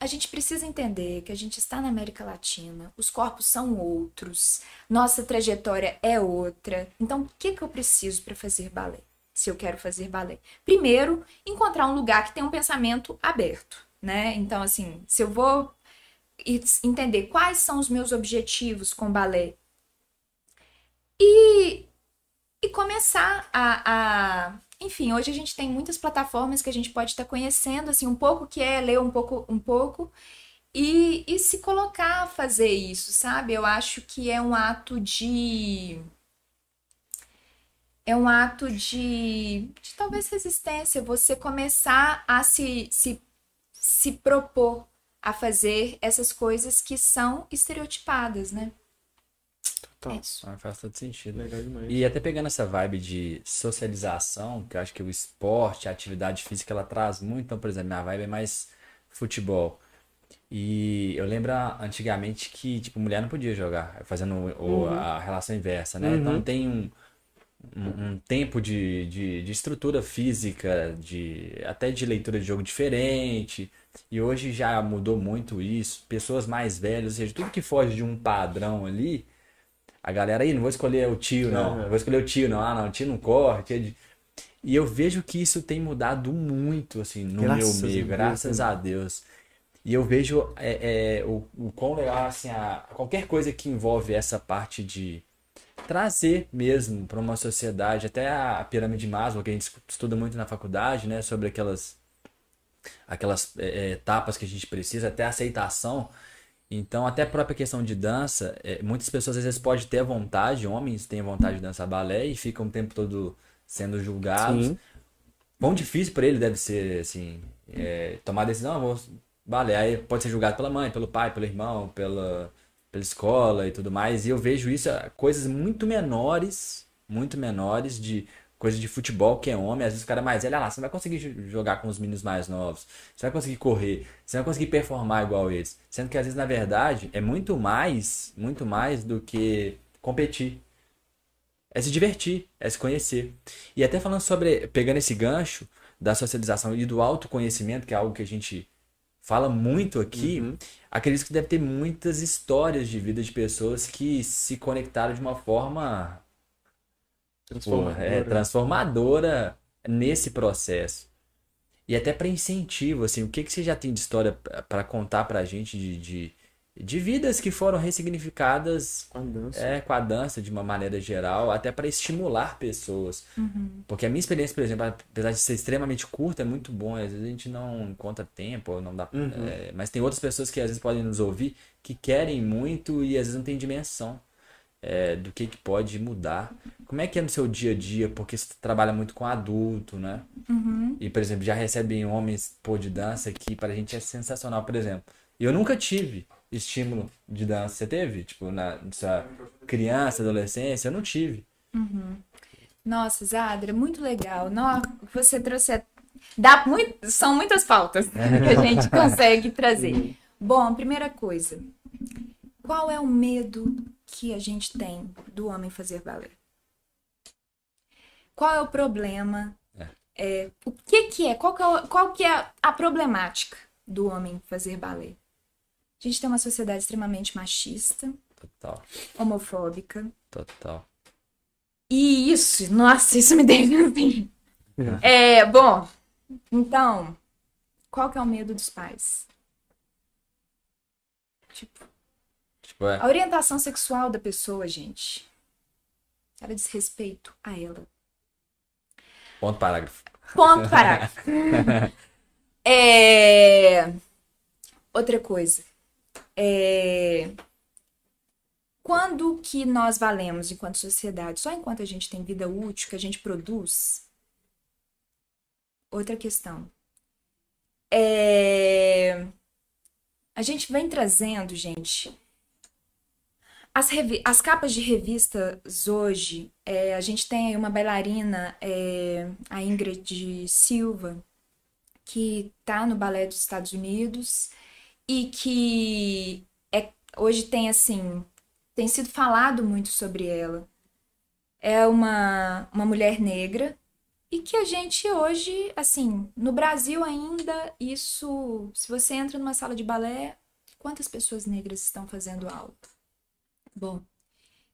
a gente precisa entender que a gente está na América Latina, os corpos são outros, nossa trajetória é outra. Então, o que, que eu preciso para fazer balé? se eu quero fazer balé. Primeiro, encontrar um lugar que tenha um pensamento aberto, né? Então, assim, se eu vou entender quais são os meus objetivos com balé e, e começar a, a enfim, hoje a gente tem muitas plataformas que a gente pode estar conhecendo, assim, um pouco que é ler um pouco, um pouco e, e se colocar a fazer isso, sabe? Eu acho que é um ato de é um ato de, de talvez resistência, você começar a se, se, se propor a fazer essas coisas que são estereotipadas, né? Total. É ah, faz todo sentido. E até pegando essa vibe de socialização, que eu acho que o esporte, a atividade física, ela traz muito. Então, por exemplo, minha vibe é mais futebol. E eu lembro antigamente que, tipo, mulher não podia jogar, fazendo o, uhum. a relação inversa, né? Uhum. Então tem um, um, um tempo de, de, de, estrutura física, de até de leitura de jogo diferente. E hoje já mudou muito isso. Pessoas mais velhas, ou seja, tudo que foge de um padrão ali, a galera aí, não vou escolher o tio, não. Uhum. vou escolher o tio, não. Ah, não, o tio não corre. Tio é. E eu vejo que isso tem mudado muito, assim, no graças meu meio, graças né? a Deus. E eu vejo é, é, o, o quão legal, assim, a, qualquer coisa que envolve essa parte de trazer mesmo para uma sociedade, até a, pirâmide de Maslow, que a gente estuda muito na faculdade, né, sobre aquelas, aquelas é, é, etapas que a gente precisa, até a aceitação. Então, até a própria questão de dança, é, muitas pessoas às vezes podem ter vontade, homens têm vontade de dançar balé e ficam o tempo todo sendo julgados. Sim. Quão difícil para ele deve ser, assim, é, tomar a decisão, ah, vou balé. Aí pode ser julgado pela mãe, pelo pai, pelo irmão, pela, pela escola e tudo mais. E eu vejo isso, ah, coisas muito menores, muito menores de coisa de futebol que é homem, às vezes o cara é mais velho, ah lá, você não vai conseguir jogar com os meninos mais novos, você vai conseguir correr, você vai conseguir performar igual eles. Sendo que às vezes, na verdade, é muito mais, muito mais do que competir. É se divertir, é se conhecer. E até falando sobre, pegando esse gancho da socialização e do autoconhecimento, que é algo que a gente fala muito aqui, uhum. acredito que deve ter muitas histórias de vida de pessoas que se conectaram de uma forma transformadora, é, transformadora nesse processo. E até para incentivo, assim, o que, que você já tem de história para contar para a gente de, de de vidas que foram ressignificadas com a dança, é, com a dança de uma maneira geral, até para estimular pessoas. Uhum. Porque a minha experiência, por exemplo, apesar de ser extremamente curta, é muito bom. Às vezes a gente não encontra tempo, não dá. Uhum. É, mas tem outras pessoas que às vezes podem nos ouvir que querem muito e às vezes não tem dimensão. É, do que, que pode mudar. Como é que é no seu dia a dia? Porque você trabalha muito com adulto, né? Uhum. E, por exemplo, já recebem homens pô de dança que para a gente é sensacional. Por exemplo, eu nunca tive estímulo de dança. Você teve? Tipo, na sua criança, adolescência? Eu não tive. Uhum. Nossa, Zadra, muito legal. Nossa, você trouxe. Dá muito... São muitas pautas que a gente consegue trazer. Bom, primeira coisa. Qual é o medo que a gente tem do homem fazer balé? Qual é o problema? É. É, o que, que é? Qual que é, qual que é a problemática do homem fazer balé? A gente tem uma sociedade extremamente machista. Total. Homofóbica. Total. E isso, nossa, isso me deixa assim. É, bom, então, qual que é o medo dos pais? Tipo, tipo é. a orientação sexual da pessoa, gente, era desrespeito a ela. Ponto parágrafo. Ponto parágrafo. é... Outra coisa. É... Quando que nós valemos enquanto sociedade? Só enquanto a gente tem vida útil, que a gente produz? Outra questão. É... A gente vem trazendo, gente, as, as capas de revistas hoje, é, a gente tem aí uma bailarina, é, a Ingrid Silva, que tá no balé dos Estados Unidos e que é, hoje tem assim tem sido falado muito sobre ela. É uma, uma mulher negra e que a gente hoje, assim, no Brasil ainda, isso. Se você entra numa sala de balé, quantas pessoas negras estão fazendo aula? Bom,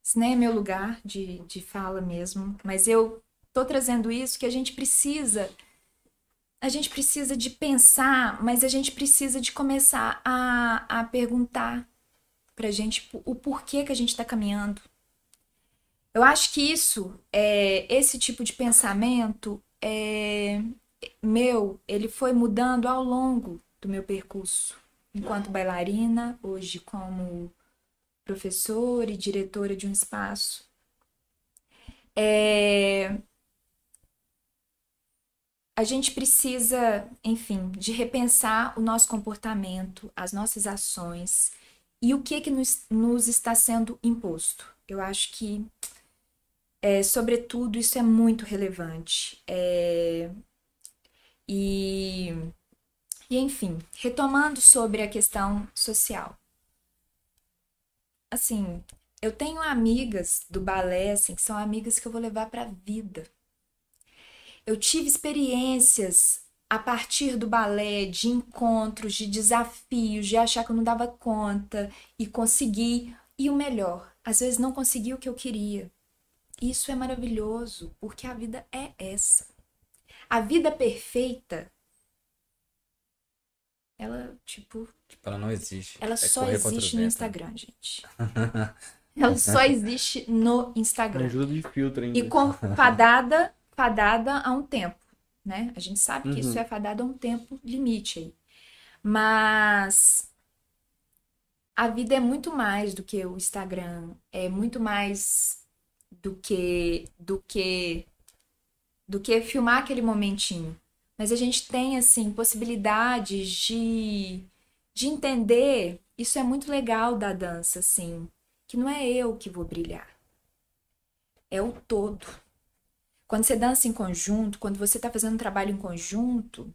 isso nem é meu lugar de, de fala mesmo, mas eu tô trazendo isso que a gente precisa a gente precisa de pensar, mas a gente precisa de começar a, a perguntar pra gente o porquê que a gente está caminhando. Eu acho que isso, é, esse tipo de pensamento é, meu, ele foi mudando ao longo do meu percurso enquanto bailarina, hoje como professora e diretora de um espaço. É... A gente precisa, enfim, de repensar o nosso comportamento, as nossas ações e o que que nos, nos está sendo imposto. Eu acho que, é, sobretudo, isso é muito relevante. É... E, e, enfim, retomando sobre a questão social. Assim, eu tenho amigas do balé, assim, que são amigas que eu vou levar para a vida. Eu tive experiências a partir do balé, de encontros, de desafios, de achar que eu não dava conta e conseguir. E o melhor, às vezes não consegui o que eu queria. Isso é maravilhoso, porque a vida é essa. A vida perfeita, ela, tipo. Tipo, ela não existe. Ela é só existe no Instagram, gente. ela só existe no Instagram. Ajuda de filtro ainda. E com fadada, a um tempo né? A gente sabe que uhum. isso é fadado a um tempo limite aí. Mas a vida é muito mais do que o Instagram, é muito mais do que do que do que filmar aquele momentinho. Mas a gente tem assim possibilidades de de entender, isso é muito legal da dança assim, que não é eu que vou brilhar. É o todo. Quando você dança em conjunto, quando você está fazendo um trabalho em conjunto,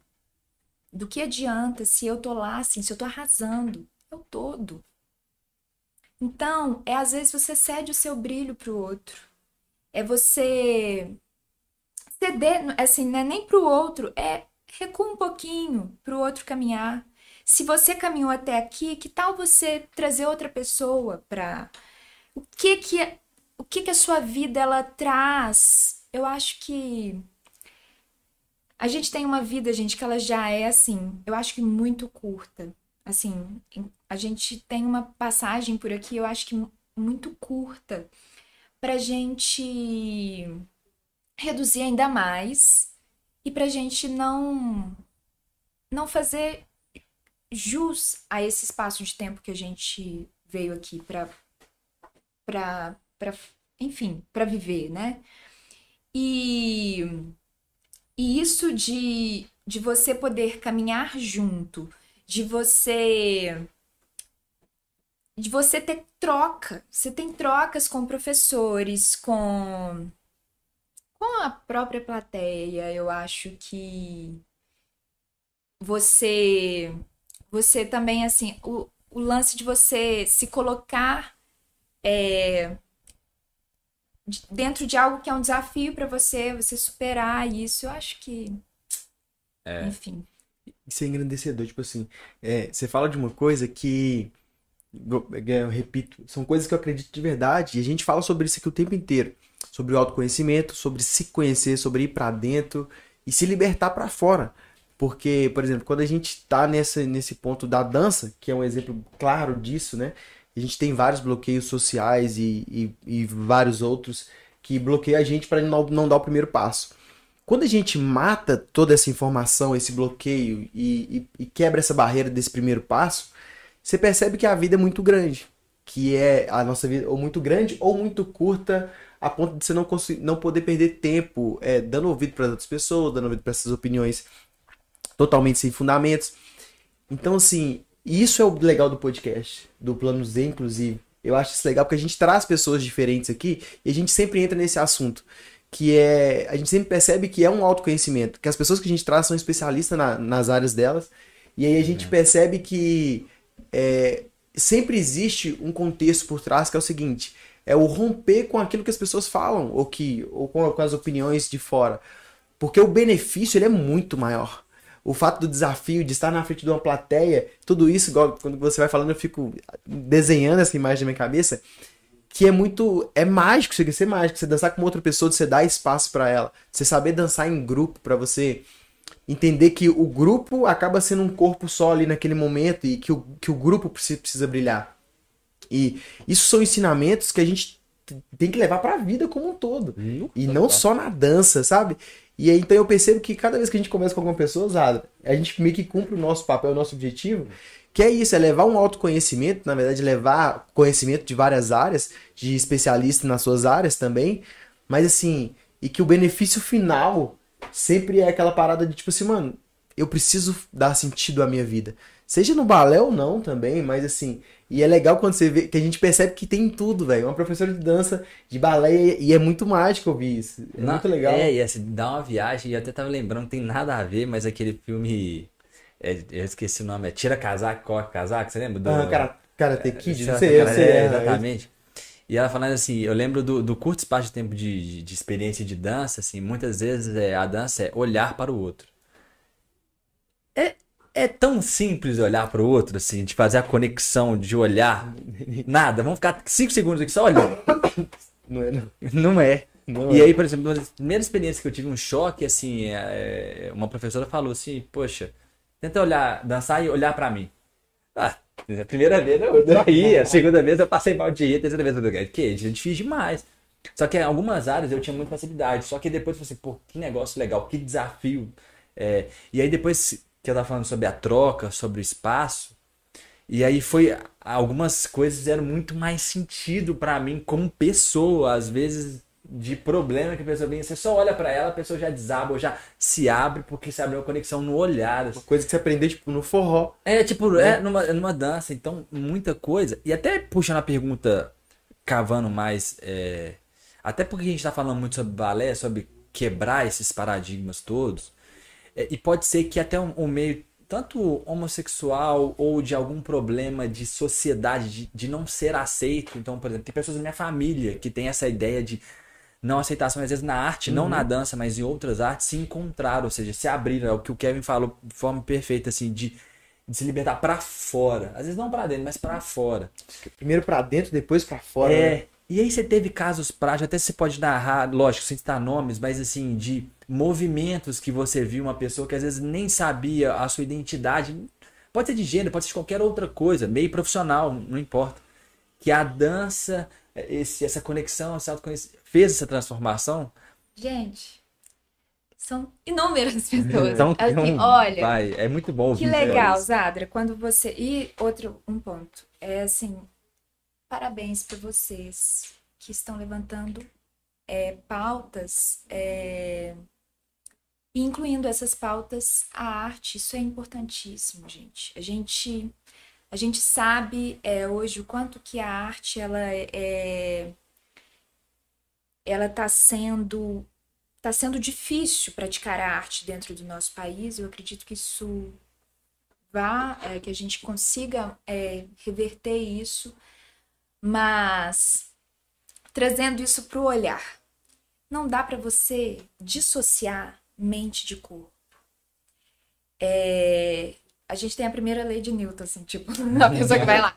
do que adianta se eu tô lá assim, se eu tô arrasando? É o todo. Então, é às vezes você cede o seu brilho pro outro. É você ceder, assim, não é nem pro outro, é recua um pouquinho pro outro caminhar. Se você caminhou até aqui, que tal você trazer outra pessoa para o que que o que que a sua vida ela traz eu acho que a gente tem uma vida, gente, que ela já é assim, eu acho que muito curta. Assim, a gente tem uma passagem por aqui, eu acho que muito curta pra gente reduzir ainda mais e pra gente não não fazer jus a esse espaço de tempo que a gente veio aqui para para enfim, para viver, né? E, e isso de, de você poder caminhar junto, de você de você ter troca. Você tem trocas com professores, com com a própria plateia. Eu acho que você você também assim, o, o lance de você se colocar é, dentro de algo que é um desafio para você, você superar isso, eu acho que. É. Enfim. Isso é engrandecedor, tipo assim. É, você fala de uma coisa que. Eu repito, são coisas que eu acredito de verdade, e a gente fala sobre isso aqui o tempo inteiro. Sobre o autoconhecimento, sobre se conhecer, sobre ir para dentro e se libertar para fora. Porque, por exemplo, quando a gente tá nessa, nesse ponto da dança, que é um exemplo claro disso, né? A gente tem vários bloqueios sociais e, e, e vários outros que bloqueiam a gente para não, não dar o primeiro passo. Quando a gente mata toda essa informação, esse bloqueio e, e, quebra essa barreira desse primeiro passo, você percebe que a vida é muito grande. Que é a nossa vida ou muito grande ou muito curta, a ponto de você não, não poder perder tempo é, dando ouvido para outras pessoas, dando ouvido para essas opiniões totalmente sem fundamentos. Então, assim, e isso é o legal do podcast, do Plano Z, inclusive. Eu acho isso legal porque a gente traz pessoas diferentes aqui e a gente sempre entra nesse assunto. Que é. A gente sempre percebe que é um autoconhecimento. Que as pessoas que a gente traz são especialistas na, nas áreas delas. E aí a gente é. percebe que é, sempre existe um contexto por trás que é o seguinte: é o romper com aquilo que as pessoas falam, ou, que, ou com, com as opiniões de fora. Porque o benefício ele é muito maior o fato do desafio de estar na frente de uma plateia, tudo isso, igual, quando você vai falando, eu fico desenhando essa imagem na minha cabeça, que é muito. É mágico, chega a ser mágico. Você dançar com outra pessoa, você dar espaço para ela. Você saber dançar em grupo, para você entender que o grupo acaba sendo um corpo só ali naquele momento e que o, que o grupo precisa, precisa brilhar. E isso são ensinamentos que a gente tem que levar para a vida como um todo. e não só na dança, sabe? E aí, então eu percebo que cada vez que a gente conversa com alguma pessoa, usada, a gente meio que cumpre o nosso papel, o nosso objetivo, que é isso, é levar um autoconhecimento, na verdade, levar conhecimento de várias áreas, de especialista nas suas áreas também, Mas assim, e que o benefício final sempre é aquela parada de tipo assim, mano, eu preciso dar sentido à minha vida. Seja no balé ou não também, mas assim, e é legal quando você vê que a gente percebe que tem tudo, velho. Uma professora de dança, de balé, e é muito mágico ouvir isso. É muito legal. É, e assim, dá uma viagem, e até tava lembrando, não tem nada a ver, mas aquele filme. É, eu esqueci o nome, é Tira Casaco, Corre Casaco, você lembra? Do... Ah, cara, Karate Kid, não sei, eu sei. É, exatamente. E ela falando assim, eu lembro do, do curto espaço de tempo de, de, de experiência de dança, assim, muitas vezes é, a dança é olhar para o outro. É, é tão simples olhar para o outro, assim, de fazer a conexão, de olhar. Nada, vamos ficar cinco segundos aqui só olhando. Não é, não. Não é. Não e é. aí, por exemplo, a primeira experiência que eu tive um choque, assim, é, é uma professora falou assim, poxa, tenta olhar, dançar e olhar para mim. Ah, a primeira vez eu dormi, a segunda vez eu passei mal de ir, a terceira vez eu dormi. Que é difícil demais. Só que em algumas áreas eu tinha muita facilidade. Só que depois eu falei assim, pô, que negócio legal, que desafio. É, e aí depois que eu tava falando sobre a troca, sobre o espaço, e aí foi. Algumas coisas fizeram muito mais sentido para mim como pessoa. Às vezes de problema que a pessoa vem, você só olha para ela, a pessoa já desaba ou já se abre porque se abriu uma conexão no olhar. Assim. Uma coisa que você aprendeu, tipo, no forró. É, tipo, é, é numa, numa dança, então, muita coisa. E até puxando a pergunta, cavando mais, é, até porque a gente tá falando muito sobre balé, sobre quebrar esses paradigmas todos, e pode ser que até um, um meio tanto homossexual ou de algum problema de sociedade, de, de não ser aceito. Então, por exemplo, tem pessoas da minha família que tem essa ideia de não aceitação, às vezes na arte, uhum. não na dança, mas em outras artes, se encontraram, ou seja, se abriram. É o que o Kevin falou de forma perfeita, assim, de, de se libertar para fora. Às vezes não para dentro, mas para fora. Primeiro para dentro, depois para fora. É. Né? E aí você teve casos práticos, até você pode narrar, lógico, sem citar nomes, mas assim, de movimentos que você viu uma pessoa que às vezes nem sabia a sua identidade. Pode ser de gênero, pode ser de qualquer outra coisa, meio profissional, não importa. Que a dança, esse, essa conexão, esse autoconhecimento, fez essa transformação? Gente, são inúmeras pessoas. Então, assim, olha, vai, é muito bom. Que legal, Zadra, quando você e outro um ponto é assim, parabéns para vocês que estão levantando é, pautas, é, incluindo essas pautas a arte. Isso é importantíssimo, gente. A gente a gente sabe é, hoje o quanto que a arte ela é ela está sendo está sendo difícil praticar a arte dentro do nosso país. Eu acredito que isso vá, é, que a gente consiga é, reverter isso, mas trazendo isso para o olhar. Não dá para você dissociar mente de corpo. É, a gente tem a primeira lei de Newton, assim, tipo, a pessoa que vai lá.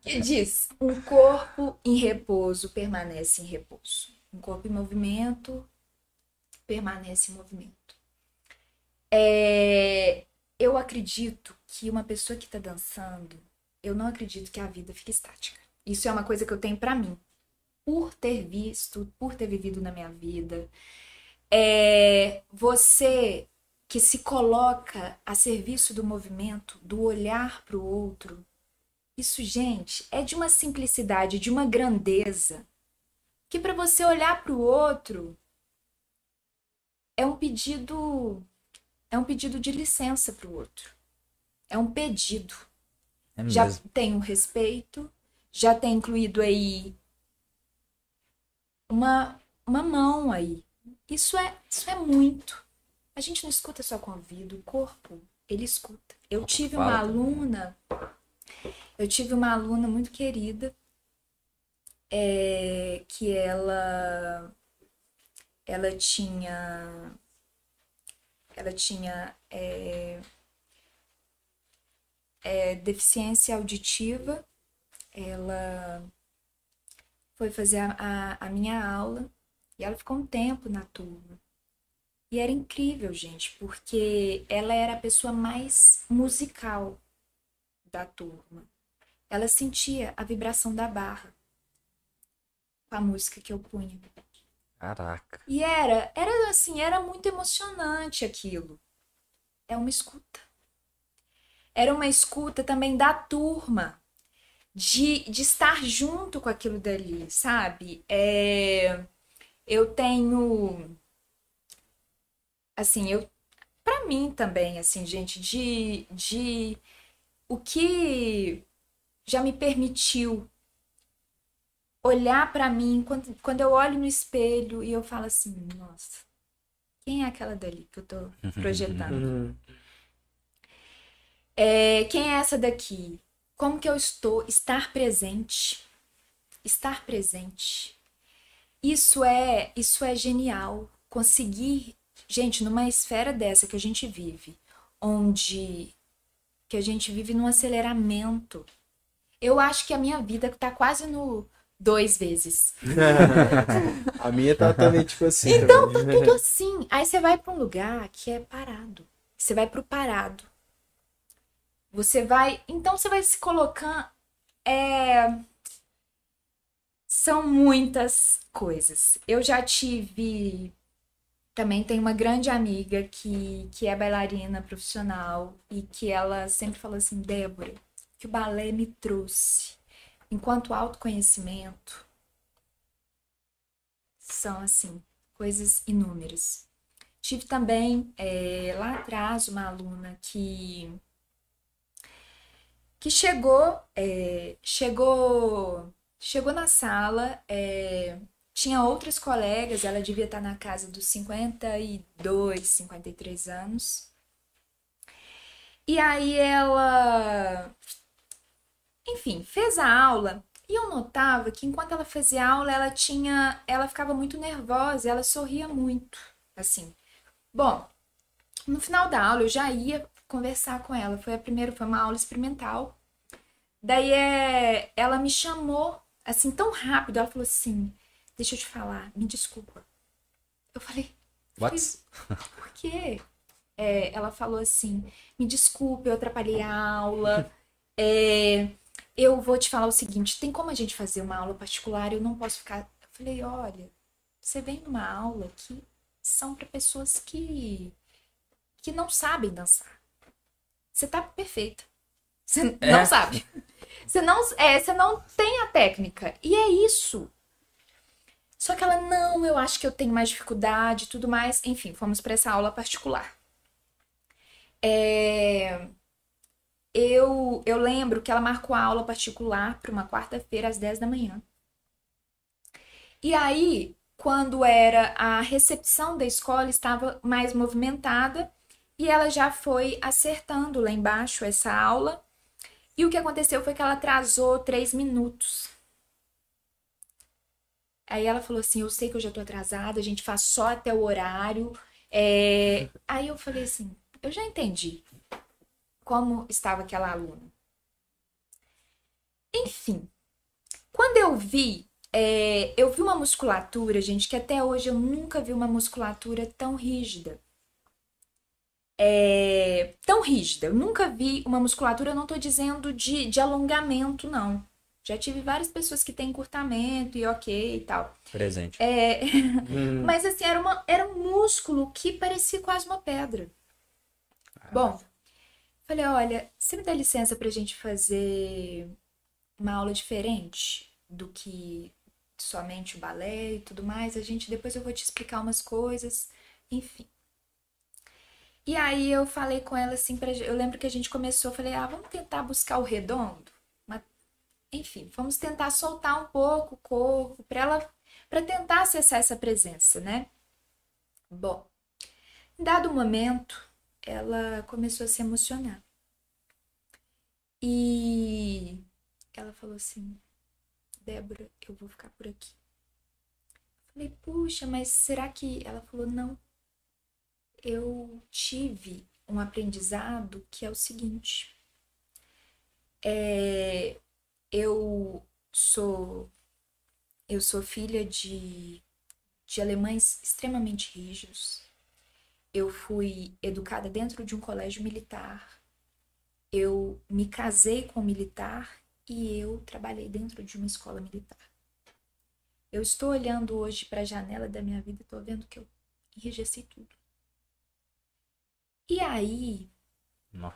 Que diz: um corpo em repouso permanece em repouso. Um corpo em movimento permanece em movimento. É, eu acredito que uma pessoa que está dançando, eu não acredito que a vida fique estática. Isso é uma coisa que eu tenho para mim, por ter visto, por ter vivido na minha vida. É, você que se coloca a serviço do movimento, do olhar para o outro, isso, gente, é de uma simplicidade, de uma grandeza que para você olhar para o outro é um pedido é um pedido de licença para o outro. É um pedido. É já tem um respeito, já tem incluído aí uma uma mão aí. Isso é isso é muito. A gente não escuta só com o ouvido, o corpo, ele escuta. Eu tive uma aluna, eu tive uma aluna muito querida é, que ela ela tinha ela tinha é, é, deficiência auditiva ela foi fazer a, a, a minha aula e ela ficou um tempo na turma e era incrível gente porque ela era a pessoa mais musical da turma ela sentia a vibração da barra com a música que eu punha. Caraca. E era, era assim, era muito emocionante aquilo. É uma escuta. Era uma escuta também da turma, de, de estar junto com aquilo dali, sabe? É, eu tenho assim, eu para mim também, assim, gente, de de o que já me permitiu olhar para mim quando, quando eu olho no espelho e eu falo assim, nossa, quem é aquela dali que eu tô projetando? Uhum. é, quem é essa daqui? Como que eu estou? Estar presente. Estar presente. Isso é, isso é genial. Conseguir, gente, numa esfera dessa que a gente vive, onde que a gente vive num aceleramento. Eu acho que a minha vida tá quase no dois vezes. a minha tá também tipo assim. Então também. tá tudo assim. Aí você vai para um lugar que é parado. Você vai pro parado. Você vai. Então você vai se colocando. É... São muitas coisas. Eu já tive. Também tem uma grande amiga que, que é bailarina profissional e que ela sempre falou assim: Débora, que o balé me trouxe enquanto autoconhecimento são assim coisas inúmeras. Tive também é, lá atrás uma aluna que que chegou é, chegou chegou na sala é, tinha outras colegas ela devia estar na casa dos 52 53 anos e aí ela enfim, fez a aula e eu notava que enquanto ela fazia aula, ela tinha, ela ficava muito nervosa, ela sorria muito, assim. Bom, no final da aula eu já ia conversar com ela. Foi a primeira, foi uma aula experimental. Daí é, ela me chamou assim tão rápido, ela falou assim: "Deixa eu te falar, me desculpa". Eu falei: "What?" Por quê? É, ela falou assim: "Me desculpe, eu atrapalhei a aula". É, eu vou te falar o seguinte: tem como a gente fazer uma aula particular? Eu não posso ficar. Eu falei: olha, você vem numa aula que são para pessoas que que não sabem dançar. Você tá perfeita. Você é. não sabe. Você não, é, você não tem a técnica. E é isso. Só que ela, não, eu acho que eu tenho mais dificuldade e tudo mais. Enfim, fomos para essa aula particular. É eu, eu lembro que ela marcou a aula particular para uma quarta-feira às 10 da manhã. E aí, quando era a recepção da escola, estava mais movimentada e ela já foi acertando lá embaixo essa aula. E o que aconteceu foi que ela atrasou três minutos. Aí ela falou assim: Eu sei que eu já tô atrasada, a gente faz só até o horário. É... Aí eu falei assim: Eu já entendi como estava aquela aluna. Enfim, quando eu vi, é, eu vi uma musculatura, gente, que até hoje eu nunca vi uma musculatura tão rígida. É, tão rígida. Eu nunca vi uma musculatura, eu não estou dizendo de, de alongamento, não. Já tive várias pessoas que têm encurtamento e ok e tal. Presente. É, hum. Mas assim, era, uma, era um músculo que parecia quase uma pedra. Ah. Bom, Falei, olha, você me dá licença pra gente fazer uma aula diferente do que somente o balé e tudo mais? A gente depois eu vou te explicar umas coisas, enfim. E aí eu falei com ela assim, pra, eu lembro que a gente começou, eu falei, ah, vamos tentar buscar o redondo? Mas, enfim, vamos tentar soltar um pouco o corpo para ela para tentar acessar essa presença, né? Bom, em dado momento, ela começou a se emocionar. E ela falou assim: Débora, eu vou ficar por aqui. Falei, puxa, mas será que. Ela falou: não. Eu tive um aprendizado que é o seguinte. É, eu sou eu sou filha de, de alemães extremamente rígidos eu fui educada dentro de um colégio militar. Eu me casei com um militar e eu trabalhei dentro de uma escola militar. Eu estou olhando hoje para a janela da minha vida e estou vendo que eu enrijeci tudo. E aí, Não.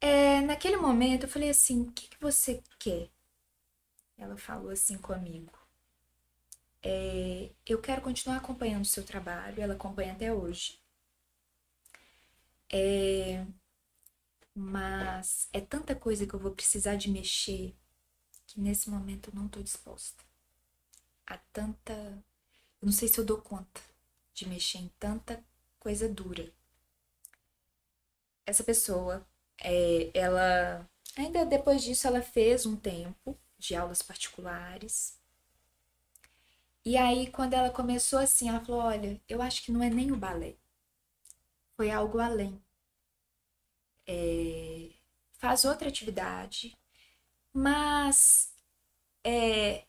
É, naquele momento eu falei assim: o que, que você quer? Ela falou assim comigo: é, eu quero continuar acompanhando o seu trabalho, ela acompanha até hoje. É, mas é tanta coisa que eu vou precisar de mexer que nesse momento eu não estou disposta. Há tanta. Eu não sei se eu dou conta de mexer em tanta coisa dura. Essa pessoa, é, ela. Ainda depois disso, ela fez um tempo de aulas particulares. E aí, quando ela começou assim, ela falou: Olha, eu acho que não é nem o balé, foi algo além. É, faz outra atividade, mas é,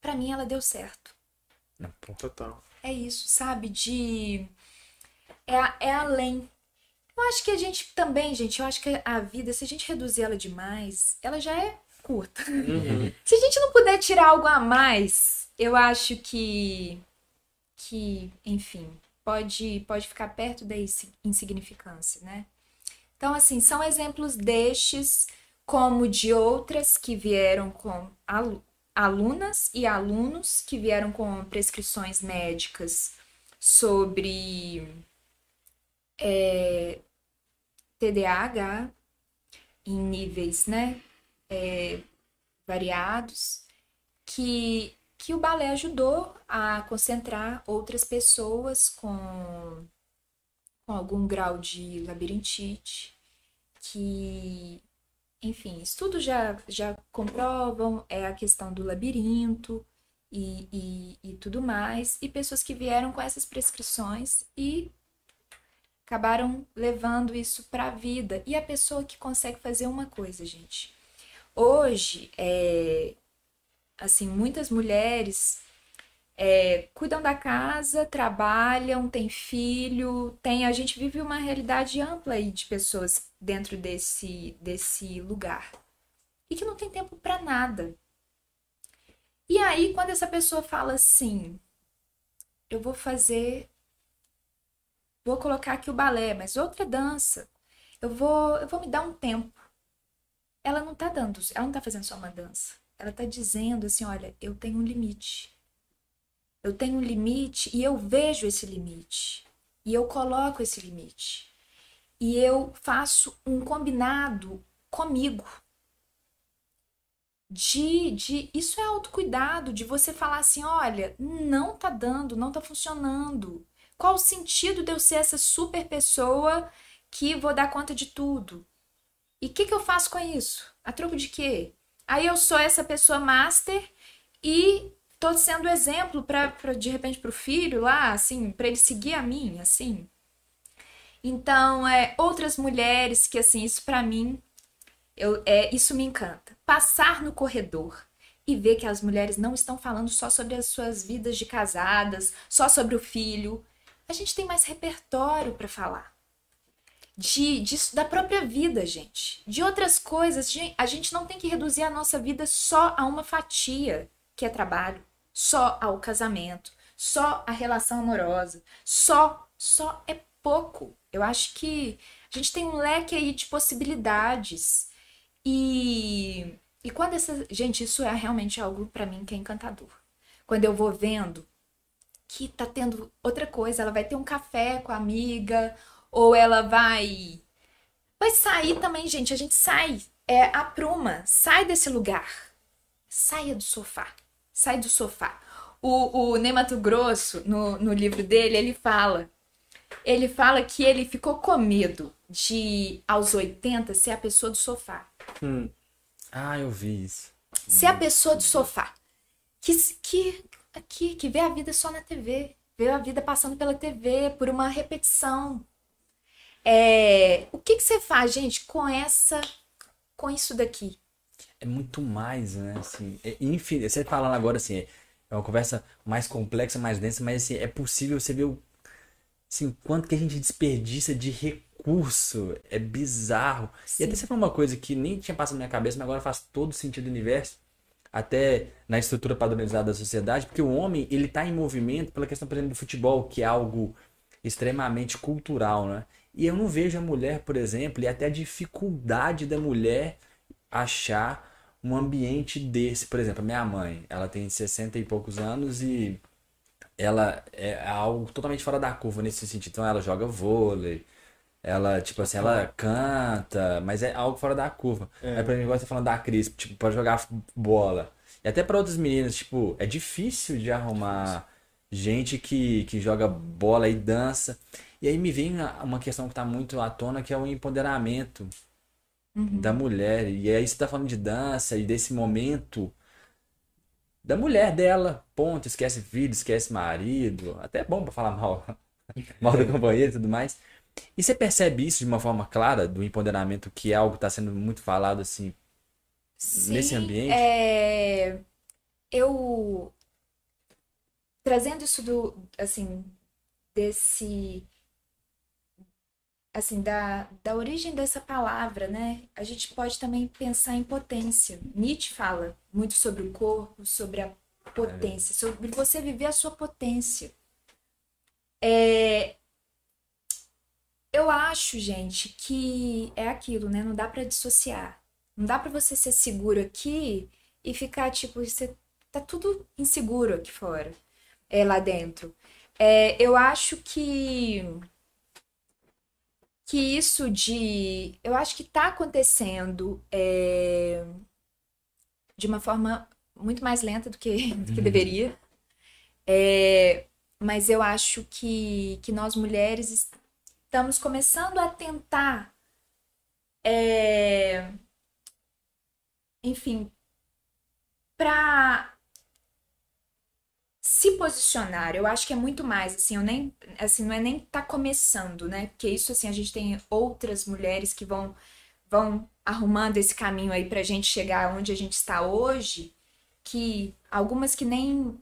para mim ela deu certo. Total. É isso, sabe? De. É, é além. Eu acho que a gente também, gente, eu acho que a vida, se a gente reduzir ela demais, ela já é curta. Uhum. se a gente não puder tirar algo a mais, eu acho que. que, enfim, pode, pode ficar perto da insignificância, né? Então, assim, são exemplos destes, como de outras que vieram com alunas e alunos que vieram com prescrições médicas sobre é, TDAH em níveis né, é, variados, que, que o balé ajudou a concentrar outras pessoas com, com algum grau de labirintite, que enfim, estudos já, já comprovam é a questão do labirinto e, e, e tudo mais, e pessoas que vieram com essas prescrições e acabaram levando isso para a vida. E a pessoa que consegue fazer uma coisa, gente. Hoje, é, assim, muitas mulheres é, cuidam da casa, trabalham, têm filho, tem. A gente vive uma realidade ampla aí de pessoas dentro desse, desse lugar e que não tem tempo para nada. E aí, quando essa pessoa fala assim, eu vou fazer, vou colocar aqui o balé, mas outra dança, eu vou, eu vou me dar um tempo. Ela não tá dando, ela não tá fazendo só uma dança. Ela tá dizendo assim, olha, eu tenho um limite. Eu tenho um limite e eu vejo esse limite. E eu coloco esse limite. E eu faço um combinado comigo. De, de isso é autocuidado, de você falar assim, olha, não tá dando, não tá funcionando. Qual o sentido de eu ser essa super pessoa que vou dar conta de tudo? E o que, que eu faço com isso? A troco de quê? Aí eu sou essa pessoa master e tô sendo exemplo para de repente para o filho lá, assim, para ele seguir a mim, assim. Então, é outras mulheres que assim, isso para mim eu, é, isso me encanta. Passar no corredor e ver que as mulheres não estão falando só sobre as suas vidas de casadas, só sobre o filho. A gente tem mais repertório para falar. De, de, da própria vida, gente. De outras coisas. A gente não tem que reduzir a nossa vida só a uma fatia que é trabalho só ao casamento, só a relação amorosa, só, só é pouco. Eu acho que a gente tem um leque aí de possibilidades. E, e quando essa. Gente, isso é realmente algo para mim que é encantador. Quando eu vou vendo que tá tendo outra coisa, ela vai ter um café com a amiga, ou ela vai. Vai sair também, gente. A gente sai, é a pruma, sai desse lugar. Saia do sofá sai do sofá. O, o Ney Mato Grosso, no, no livro dele, ele fala. Ele fala que ele ficou com medo de, aos 80, ser a pessoa do sofá. Hum. Ah, eu vi isso. Ser a pessoa do sofá. Que, que, que, que vê a vida só na TV. Vê a vida passando pela TV, por uma repetição. É, o que, que você faz, gente, com essa. com isso daqui? é muito mais, né? Assim, é infinito. Você falando agora assim, é uma conversa mais complexa, mais densa, mas assim, é possível você ver o assim, quanto que a gente desperdiça de recurso. É bizarro. Sim. E até você falou uma coisa que nem tinha passado na minha cabeça, mas agora faz todo sentido do universo. Até na estrutura padronizada da sociedade, porque o homem, ele tá em movimento pela questão, por exemplo, do futebol, que é algo extremamente cultural, né? E eu não vejo a mulher, por exemplo, e até a dificuldade da mulher achar um ambiente desse. Por exemplo, a minha mãe, ela tem 60 e poucos anos e ela é algo totalmente fora da curva nesse sentido. Então ela joga vôlei, ela, tipo assim, ela canta, mas é algo fora da curva. É. Aí pra mim, igual você falando da Cris, tipo, pra jogar bola. E até para outras meninas, tipo, é difícil de arrumar gente que, que joga bola e dança. E aí me vem uma questão que tá muito à tona, que é o empoderamento uhum. da mulher. E aí você tá falando de dança e desse momento da mulher dela. Ponto, esquece filho, esquece marido. Até é bom pra falar mal, mal do companheiro e tudo mais. E você percebe isso de uma forma clara, do empoderamento, que é algo que está sendo muito falado assim Sim, nesse ambiente? É... Eu trazendo isso do assim desse assim da, da origem dessa palavra, né? A gente pode também pensar em potência. Nietzsche fala muito sobre o corpo, sobre a potência, é. sobre você viver a sua potência. É, eu acho, gente, que é aquilo, né? Não dá para dissociar. Não dá para você ser seguro aqui e ficar tipo, você tá tudo inseguro aqui fora, é lá dentro. É, eu acho que que isso de, eu acho que tá acontecendo é, de uma forma muito mais lenta do que, do que deveria. É, mas eu acho que, que nós mulheres estamos começando a tentar, é, enfim, para se posicionar, eu acho que é muito mais, assim, eu nem, assim, não é nem tá começando, né? Porque isso, assim, a gente tem outras mulheres que vão, vão arrumando esse caminho aí pra gente chegar onde a gente está hoje, que algumas que nem,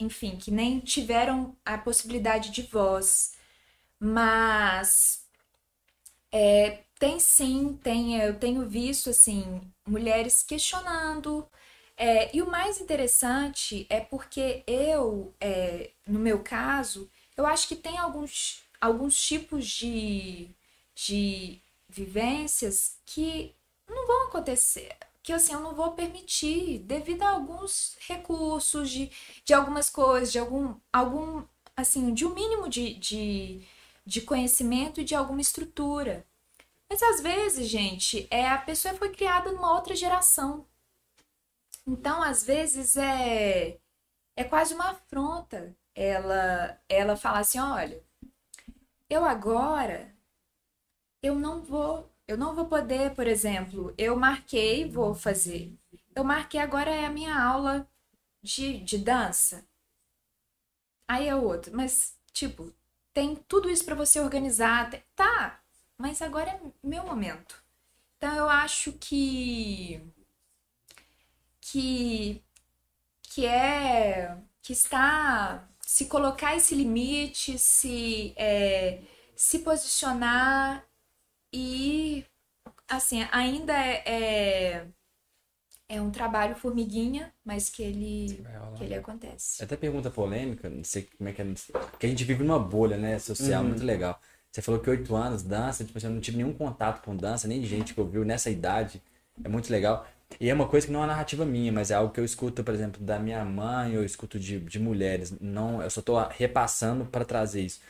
enfim, que nem tiveram a possibilidade de voz, mas é, tem sim, tem, eu tenho visto assim mulheres questionando. É, e o mais interessante é porque eu, é, no meu caso, eu acho que tem alguns, alguns tipos de, de vivências que não vão acontecer, que assim, eu não vou permitir devido a alguns recursos, de, de algumas coisas, de algum, algum assim, de um mínimo de, de de conhecimento e de alguma estrutura. Mas às vezes, gente, é a pessoa foi criada numa outra geração. Então, às vezes é é quase uma afronta ela ela falar assim, olha, eu agora eu não vou, eu não vou poder, por exemplo, eu marquei, vou fazer. Eu marquei agora é a minha aula de, de dança. Aí é outro, mas tipo, tem tudo isso para você organizar. Tá, mas agora é meu momento. Então eu acho que que que é que está se colocar esse limite, se é, se posicionar e assim ainda é, é é um trabalho formiguinha, mas que ele, que ele acontece. Até pergunta polêmica, não sei como é que é. Porque a gente vive numa bolha, né? Social, uhum. muito legal. Você falou que oito anos, dança, tipo, eu não tive nenhum contato com dança, nem de gente que ouviu nessa idade. É muito legal. E é uma coisa que não é uma narrativa minha, mas é algo que eu escuto, por exemplo, da minha mãe, eu escuto de, de mulheres. Não, eu só estou repassando para trazer isso.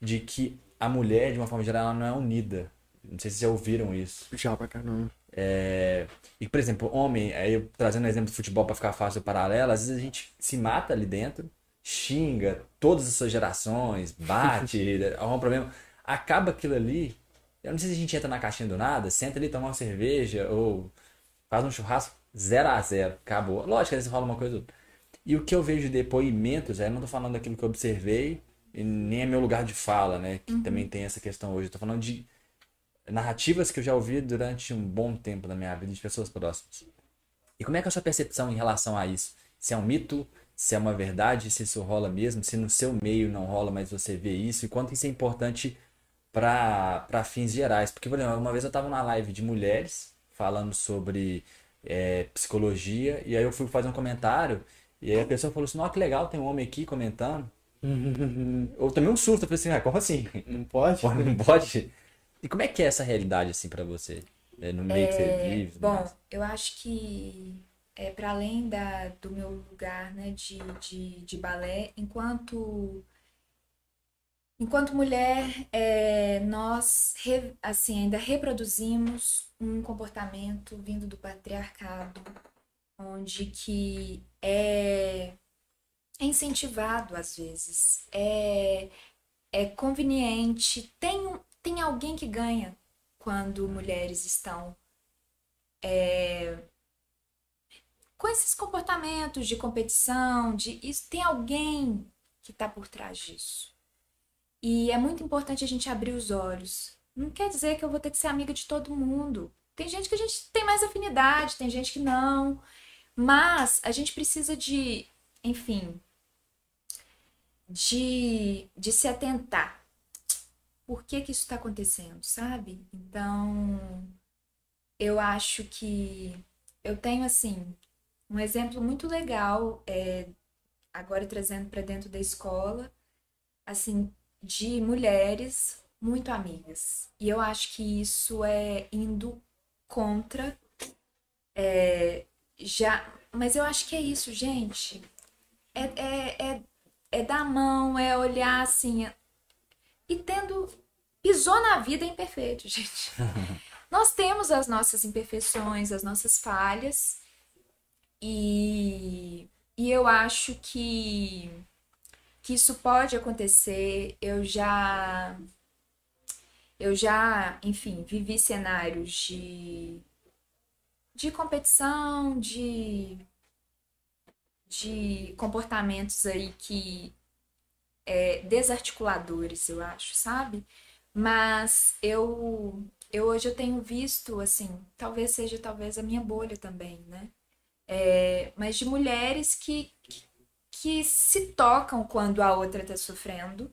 De que a mulher, de uma forma geral, ela não é unida. Não sei se vocês já ouviram isso. Já pra caramba. É... E, por exemplo, homem, aí trazendo um exemplo do futebol para ficar fácil o paralelo, às vezes a gente se mata ali dentro, xinga todas as suas gerações, bate, arruma um problema. Acaba aquilo ali. Eu não sei se a gente entra na caixinha do nada, senta ali, toma uma cerveja ou faz um churrasco 0 a 0 acabou. Lógico, às vezes rola uma coisa outra. E o que eu vejo de depoimentos, eu não tô falando daquilo que eu observei, e nem é meu lugar de fala, né? Que uhum. também tem essa questão hoje. Eu tô falando de narrativas que eu já ouvi durante um bom tempo na minha vida de pessoas próximas. E como é que é a sua percepção em relação a isso? Se é um mito, se é uma verdade, se isso rola mesmo, se no seu meio não rola, mas você vê isso, e quanto isso é importante para fins gerais. Porque, por exemplo, uma vez eu estava numa live de mulheres falando sobre é, psicologia, e aí eu fui fazer um comentário, e aí a pessoa falou assim: Nossa, que legal, tem um homem aqui comentando. Ou também um susto, eu falei assim: ah, como assim? Não pode? Não pode? E como é que é essa realidade, assim, para você? É no meio é, que você é, vive? Bom, mas... eu acho que é para além da, do meu lugar né, de, de, de balé, enquanto enquanto mulher, é, nós re, assim ainda reproduzimos um comportamento vindo do patriarcado, onde que é, é incentivado às vezes, é, é conveniente, tem, tem alguém que ganha quando mulheres estão é, com esses comportamentos de competição, de isso, tem alguém que está por trás disso. E é muito importante a gente abrir os olhos. Não quer dizer que eu vou ter que ser amiga de todo mundo. Tem gente que a gente tem mais afinidade, tem gente que não. Mas a gente precisa de, enfim, de, de se atentar por que, que isso está acontecendo, sabe? Então, eu acho que eu tenho, assim, um exemplo muito legal, é, agora trazendo para dentro da escola, assim, de mulheres muito amigas. E eu acho que isso é indo contra. É, já. Mas eu acho que é isso, gente. É, é, é, é dar a mão, é olhar assim. E tendo pisou na vida imperfeito, gente. Nós temos as nossas imperfeições, as nossas falhas. E, e eu acho que, que isso pode acontecer. Eu já. Eu já, enfim, vivi cenários de, de competição, de, de comportamentos aí que é, desarticuladores, eu acho, sabe? Mas eu, eu hoje eu tenho visto, assim, talvez seja talvez a minha bolha também, né? É, mas de mulheres que, que, que se tocam quando a outra está sofrendo.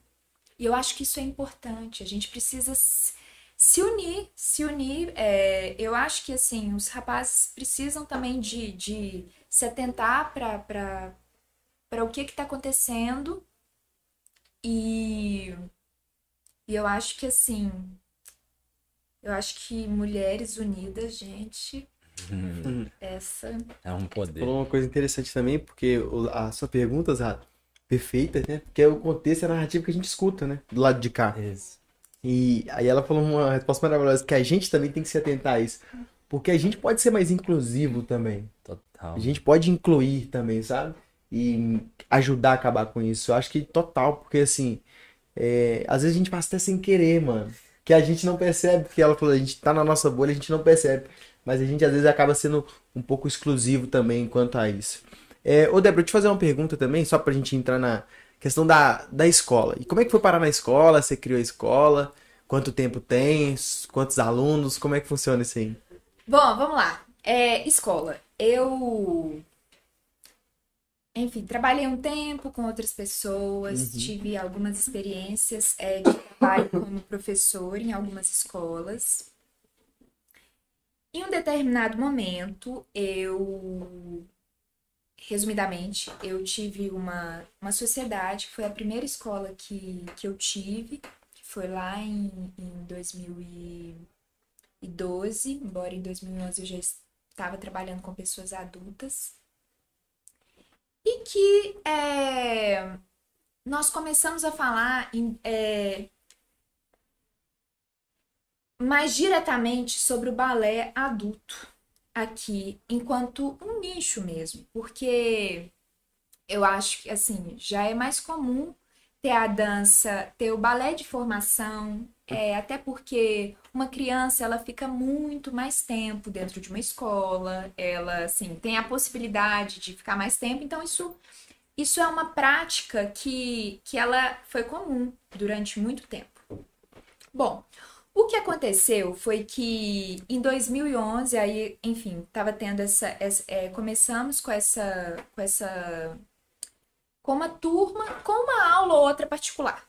E eu acho que isso é importante. A gente precisa se unir, se unir. É, eu acho que assim os rapazes precisam também de, de se atentar para o que está acontecendo e e eu acho que assim. Eu acho que mulheres unidas, gente. Hum. Essa. É um poder. Falou uma coisa interessante também, porque a sua pergunta, Zá, perfeita, né? Porque é o contexto e a narrativa que a gente escuta, né? Do lado de cá. Isso. E aí ela falou uma resposta maravilhosa, que a gente também tem que se atentar a isso. Porque a gente pode ser mais inclusivo também. Total. A gente pode incluir também, sabe? E ajudar a acabar com isso. Eu acho que total, porque assim, é, às vezes a gente passa até sem querer, mano. Que a gente não percebe, porque ela falou, a gente tá na nossa bolha, a gente não percebe. Mas a gente às vezes acaba sendo um pouco exclusivo também quanto a isso. É, ô Débora, eu te fazer uma pergunta também, só pra gente entrar na questão da, da escola. E como é que foi parar na escola? Você criou a escola? Quanto tempo tem? Quantos alunos? Como é que funciona isso aí? Bom, vamos lá. É, escola. Eu enfim, trabalhei um tempo com outras pessoas, uhum. tive algumas experiências é, de trabalho como professor em algumas escolas. Em um determinado momento, eu, resumidamente, eu tive uma, uma sociedade, que foi a primeira escola que, que eu tive, que foi lá em, em 2012, embora em 2011 eu já estava trabalhando com pessoas adultas e que é, nós começamos a falar em, é, mais diretamente sobre o balé adulto aqui, enquanto um nicho mesmo, porque eu acho que assim já é mais comum ter a dança, ter o balé de formação, é, até porque uma criança ela fica muito mais tempo dentro de uma escola, ela assim tem a possibilidade de ficar mais tempo, então isso isso é uma prática que, que ela foi comum durante muito tempo. Bom, o que aconteceu foi que em 2011, aí, enfim, estava tendo essa, essa é, começamos com essa, com essa, com uma turma, com uma aula ou outra particular.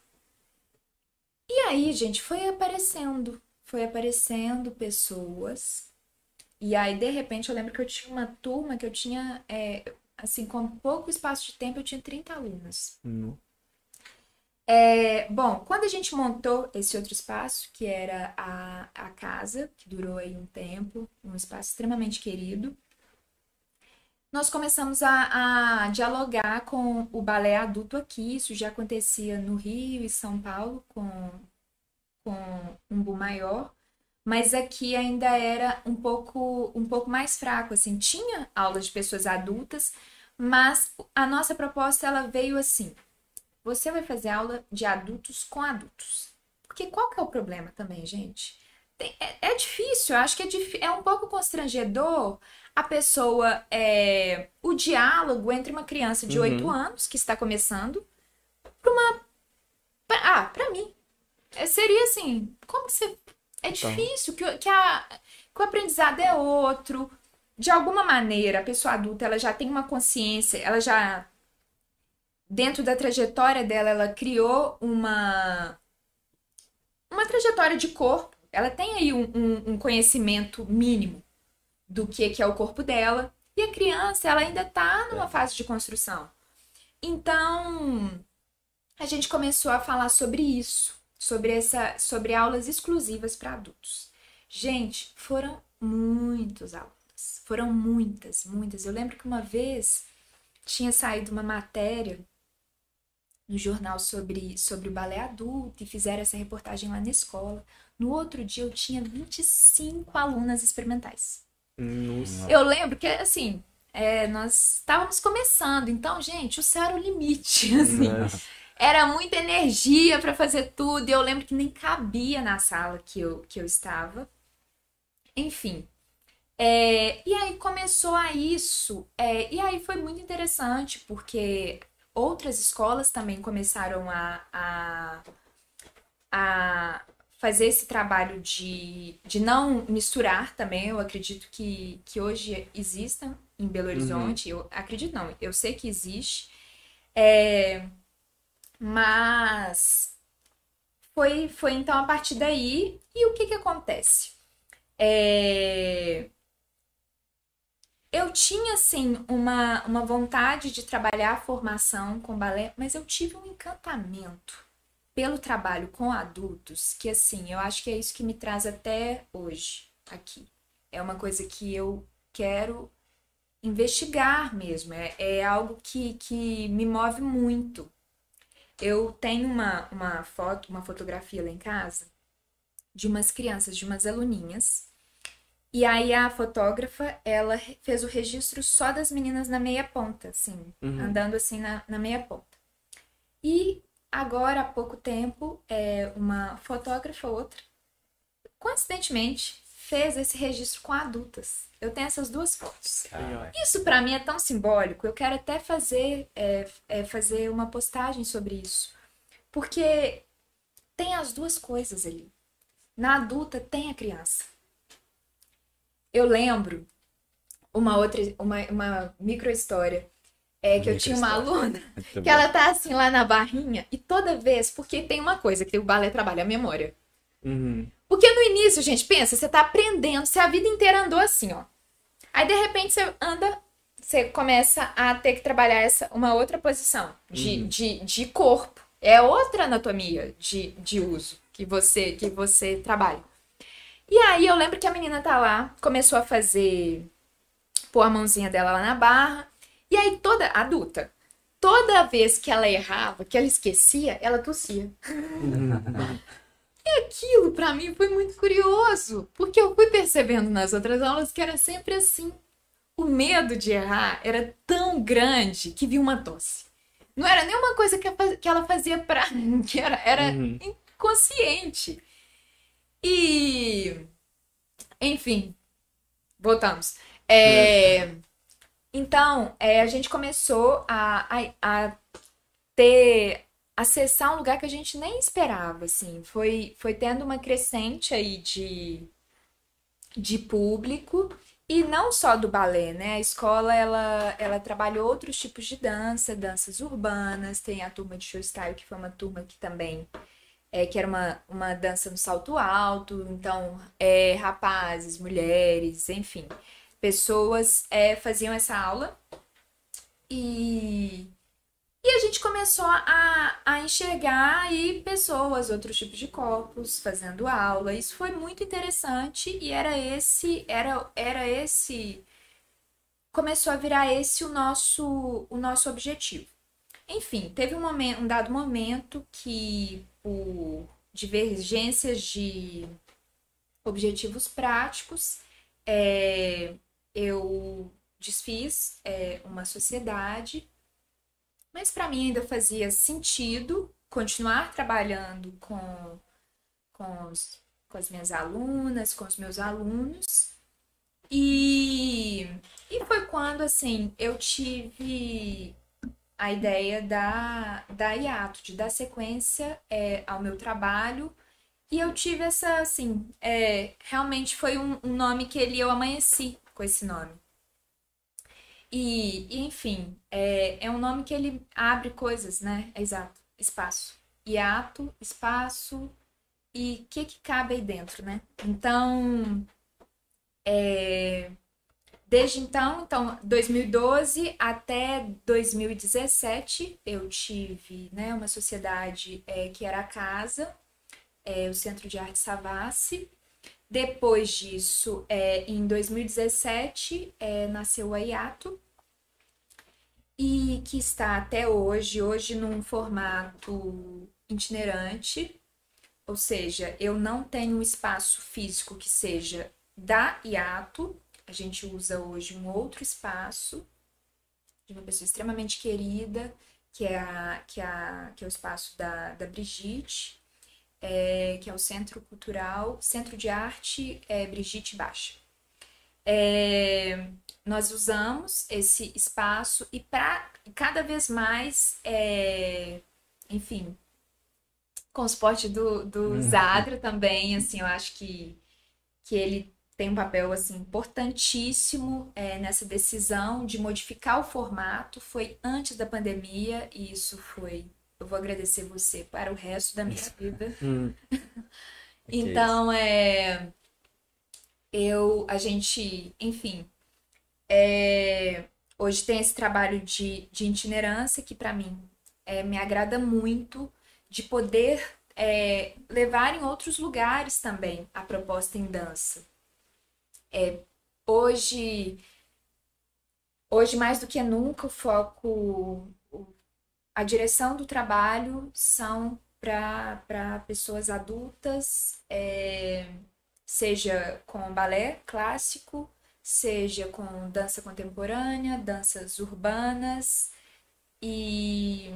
E aí, gente, foi aparecendo, foi aparecendo pessoas. E aí, de repente, eu lembro que eu tinha uma turma que eu tinha, é, assim, com pouco espaço de tempo, eu tinha 30 alunos. Uhum. É, bom, quando a gente montou esse outro espaço, que era a, a casa, que durou aí um tempo, um espaço extremamente querido, nós começamos a, a, dialogar com o balé adulto aqui. Isso já acontecia no Rio e São Paulo com, com um boom maior, mas aqui ainda era um pouco, um pouco mais fraco. Assim, tinha aulas de pessoas adultas, mas a nossa proposta ela veio assim: você vai fazer aula de adultos com adultos. Porque qual que é o problema também, gente? Tem, é, é, difícil, eu acho que é, é um pouco constrangedor a pessoa, é, o diálogo entre uma criança de uhum. 8 anos, que está começando, para uma. Pra, ah, para mim. É, seria assim, como você. É então. difícil, que, que, a, que o aprendizado é outro. De alguma maneira, a pessoa adulta ela já tem uma consciência, ela já. Dentro da trajetória dela, ela criou uma. Uma trajetória de corpo ela tem aí um, um, um conhecimento mínimo do que, que é o corpo dela. E a criança, ela ainda está numa é. fase de construção. Então, a gente começou a falar sobre isso, sobre essa, sobre aulas exclusivas para adultos. Gente, foram muitos alunos, foram muitas, muitas. Eu lembro que uma vez tinha saído uma matéria no jornal sobre, sobre o balé adulto e fizeram essa reportagem lá na escola. No outro dia eu tinha 25 alunas experimentais. Nossa. Eu lembro que, assim, é, nós estávamos começando, então, gente, o céu era o limite, assim. Era muita energia para fazer tudo, e eu lembro que nem cabia na sala que eu, que eu estava. Enfim. É, e aí começou a isso, é, e aí foi muito interessante, porque outras escolas também começaram a, a, a fazer esse trabalho de, de não misturar também. Eu acredito que, que hoje exista em Belo uhum. Horizonte. Uhum. Eu acredito não, eu sei que existe. É, mas foi, foi então a partir daí. E o que, que acontece? É, eu tinha, assim, uma, uma vontade de trabalhar a formação com balé, mas eu tive um encantamento pelo trabalho com adultos, que assim, eu acho que é isso que me traz até hoje aqui. É uma coisa que eu quero investigar mesmo, é, é algo que, que me move muito. Eu tenho uma, uma foto, uma fotografia lá em casa de umas crianças, de umas aluninhas. E aí a fotógrafa, ela fez o registro só das meninas na meia ponta, assim, uhum. andando assim na, na meia ponta. E Agora, há pouco tempo, é, uma fotógrafa, outra, coincidentemente, fez esse registro com adultas. Eu tenho essas duas fotos. Caramba. Isso para mim é tão simbólico. Eu quero até fazer, é, é, fazer uma postagem sobre isso. Porque tem as duas coisas ali. Na adulta tem a criança. Eu lembro uma outra, uma, uma micro história é que eu tinha uma aluna que ela tá assim lá na barrinha e toda vez, porque tem uma coisa que o balé trabalha a memória. Uhum. Porque no início, gente, pensa, você tá aprendendo, você a vida inteira andou assim, ó. Aí de repente você anda, você começa a ter que trabalhar essa uma outra posição de, uhum. de, de corpo. É outra anatomia de, de uso que você que você trabalha. E aí eu lembro que a menina tá lá, começou a fazer pôr a mãozinha dela lá na barra. E aí toda adulta, toda vez que ela errava, que ela esquecia, ela tossia. e aquilo para mim foi muito curioso, porque eu fui percebendo nas outras aulas que era sempre assim. O medo de errar era tão grande que vi uma tosse. Não era nenhuma coisa que ela fazia pra que era, era uhum. inconsciente. E. Enfim, voltamos. É. é. Então, é, a gente começou a, a, a ter acessar um lugar que a gente nem esperava, assim. Foi, foi tendo uma crescente aí de, de público e não só do balé, né? A escola, ela, ela trabalhou outros tipos de dança, danças urbanas, tem a turma de show style, que foi uma turma que também, é, que era uma, uma dança no salto alto, então, é, rapazes, mulheres, enfim pessoas é, faziam essa aula e, e a gente começou a, a enxergar aí pessoas, outros tipos de corpos, fazendo aula. Isso foi muito interessante e era esse, era, era esse, começou a virar esse o nosso, o nosso objetivo. Enfim, teve um, momento, um dado momento que, por divergências de objetivos práticos, é, eu desfiz é, uma sociedade mas para mim ainda fazia sentido continuar trabalhando com, com, os, com as minhas alunas, com os meus alunos. E, e foi quando, assim, eu tive a ideia da, da hiato, de dar sequência é, ao meu trabalho. E eu tive essa, assim, é, realmente foi um, um nome que ele, eu amanheci com esse nome. E, e enfim, é, é um nome que ele abre coisas, né? É exato, espaço. Hiato, espaço e o que, que cabe aí dentro, né? Então, é, desde então, então, 2012 até 2017, eu tive né, uma sociedade é, que era a casa, é, o Centro de Arte Savassi. Depois disso, é, em 2017, é, nasceu a Iato, e que está até hoje, hoje num formato itinerante, ou seja, eu não tenho um espaço físico que seja da Iato, a gente usa hoje um outro espaço de uma pessoa extremamente querida, que é, a, que é, a, que é o espaço da, da Brigitte, é, que é o Centro Cultural, Centro de Arte é, Brigitte Baixa. É, nós usamos esse espaço e para cada vez mais, é, enfim, com o suporte do, do uhum. Zadra também, assim, eu acho que, que ele tem um papel assim importantíssimo é, nessa decisão de modificar o formato. Foi antes da pandemia e isso foi eu vou agradecer você para o resto da minha vida. Hum. então, é, eu, a gente, enfim, é, hoje tem esse trabalho de, de itinerância que para mim é, me agrada muito de poder é, levar em outros lugares também a proposta em dança. É, hoje, hoje mais do que nunca o foco a direção do trabalho são para pessoas adultas, é, seja com balé clássico, seja com dança contemporânea, danças urbanas e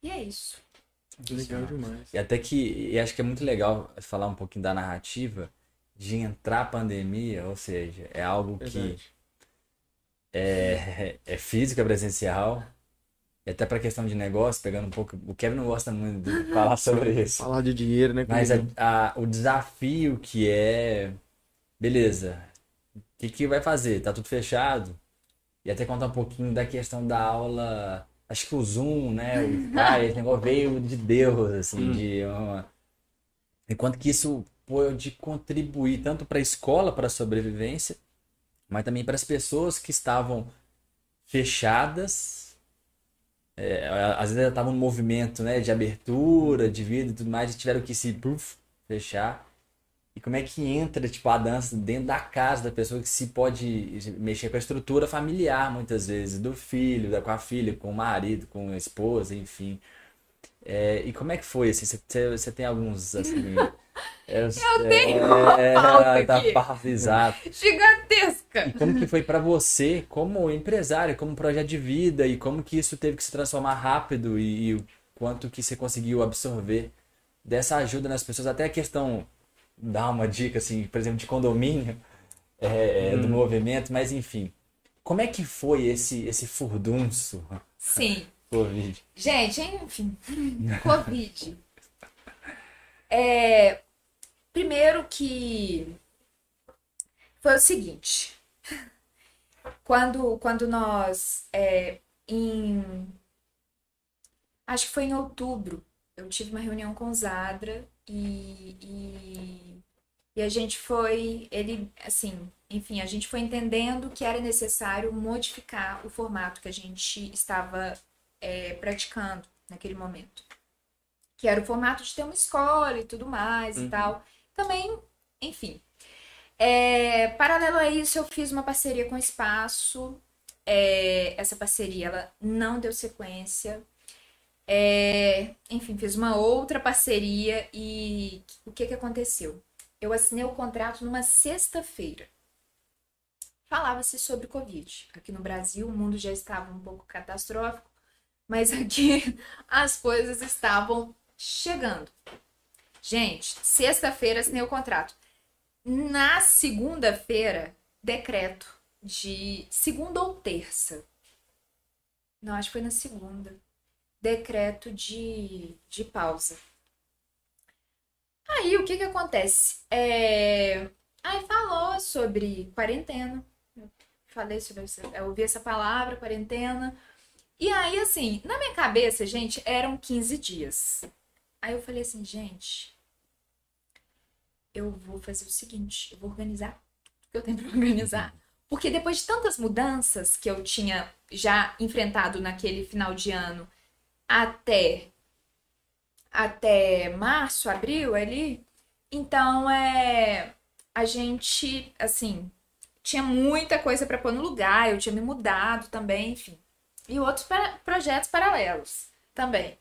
e é isso. Legal demais. E até que e acho que é muito legal falar um pouquinho da narrativa de entrar a pandemia, ou seja, é algo Verdade. que é, é física presencial, e até para questão de negócio, pegando um pouco. O Kevin não gosta muito de falar sobre isso. falar de dinheiro, né? Mas a, a, o desafio que é. Beleza. O que, que vai fazer? Tá tudo fechado. E até contar um pouquinho da questão da aula. Acho que o Zoom, né? O, ah, esse negócio veio de Deus, assim, hum. de uma. Enquanto que isso pode contribuir tanto para a escola, para a sobrevivência, mas também para as pessoas que estavam fechadas é, às vezes estavam no movimento né, de abertura, de vida e tudo mais, e tiveram que se puff, fechar. E como é que entra tipo, a dança dentro da casa da pessoa que se pode mexer com a estrutura familiar, muitas vezes, do filho, da, com a filha, com o marido, com a esposa, enfim. É, e como é que foi? Assim, você, você tem alguns assim, eu, eu tenho é, pauta tá aqui. exato. Gigantesca. E como que foi para você, como empresário, como projeto de vida, e como que isso teve que se transformar rápido e, e o quanto que você conseguiu absorver dessa ajuda nas pessoas, até a questão, dar uma dica, assim, por exemplo, de condomínio, é, é hum. do movimento, mas enfim. Como é que foi esse, esse furdunço? Sim. Covid. Gente, enfim, Covid. É, primeiro que foi o seguinte, quando, quando nós, é, em, acho que foi em outubro, eu tive uma reunião com o Zadra e, e, e a gente foi, ele, assim, enfim, a gente foi entendendo que era necessário modificar o formato que a gente estava é, praticando naquele momento. Que era o formato de ter uma escola e tudo mais uhum. e tal. Também, enfim. É, paralelo a isso, eu fiz uma parceria com o Espaço. É, essa parceria ela não deu sequência. É, enfim, fiz uma outra parceria e o que, que aconteceu? Eu assinei o contrato numa sexta-feira. Falava-se sobre Covid. Aqui no Brasil, o mundo já estava um pouco catastrófico, mas aqui as coisas estavam chegando. Gente, sexta-feira assinei o contrato. Na segunda-feira, decreto de segunda ou terça. Não, acho que foi na segunda decreto de, de pausa. Aí o que que acontece? É... Aí falou sobre quarentena. Falei sobre. Eu ouvi essa palavra, quarentena. E aí, assim, na minha cabeça, gente, eram 15 dias. Aí eu falei assim, gente, eu vou fazer o seguinte, eu vou organizar tudo que eu tenho para organizar. Porque depois de tantas mudanças que eu tinha já enfrentado naquele final de ano até até março, abril ali. Então, é a gente, assim, tinha muita coisa para pôr no lugar, eu tinha me mudado também, enfim. E outros para, projetos paralelos também.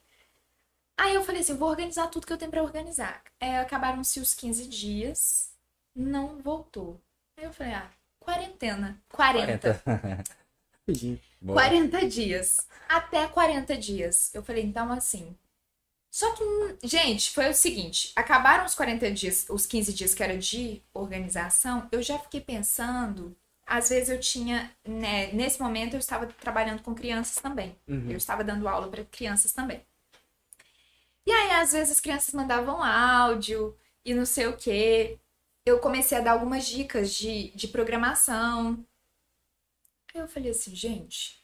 Aí eu falei assim, vou organizar tudo que eu tenho para organizar. É, Acabaram-se os 15 dias, não voltou. Aí eu falei, ah, quarentena. 40. 40. 40 dias. Até 40 dias. Eu falei, então assim. Só que, gente, foi o seguinte: acabaram os 40 dias, os 15 dias que era de organização, eu já fiquei pensando. Às vezes eu tinha, né, nesse momento eu estava trabalhando com crianças também. Uhum. Eu estava dando aula para crianças também. E aí, às vezes, as crianças mandavam áudio e não sei o quê. Eu comecei a dar algumas dicas de, de programação. Aí eu falei assim, gente,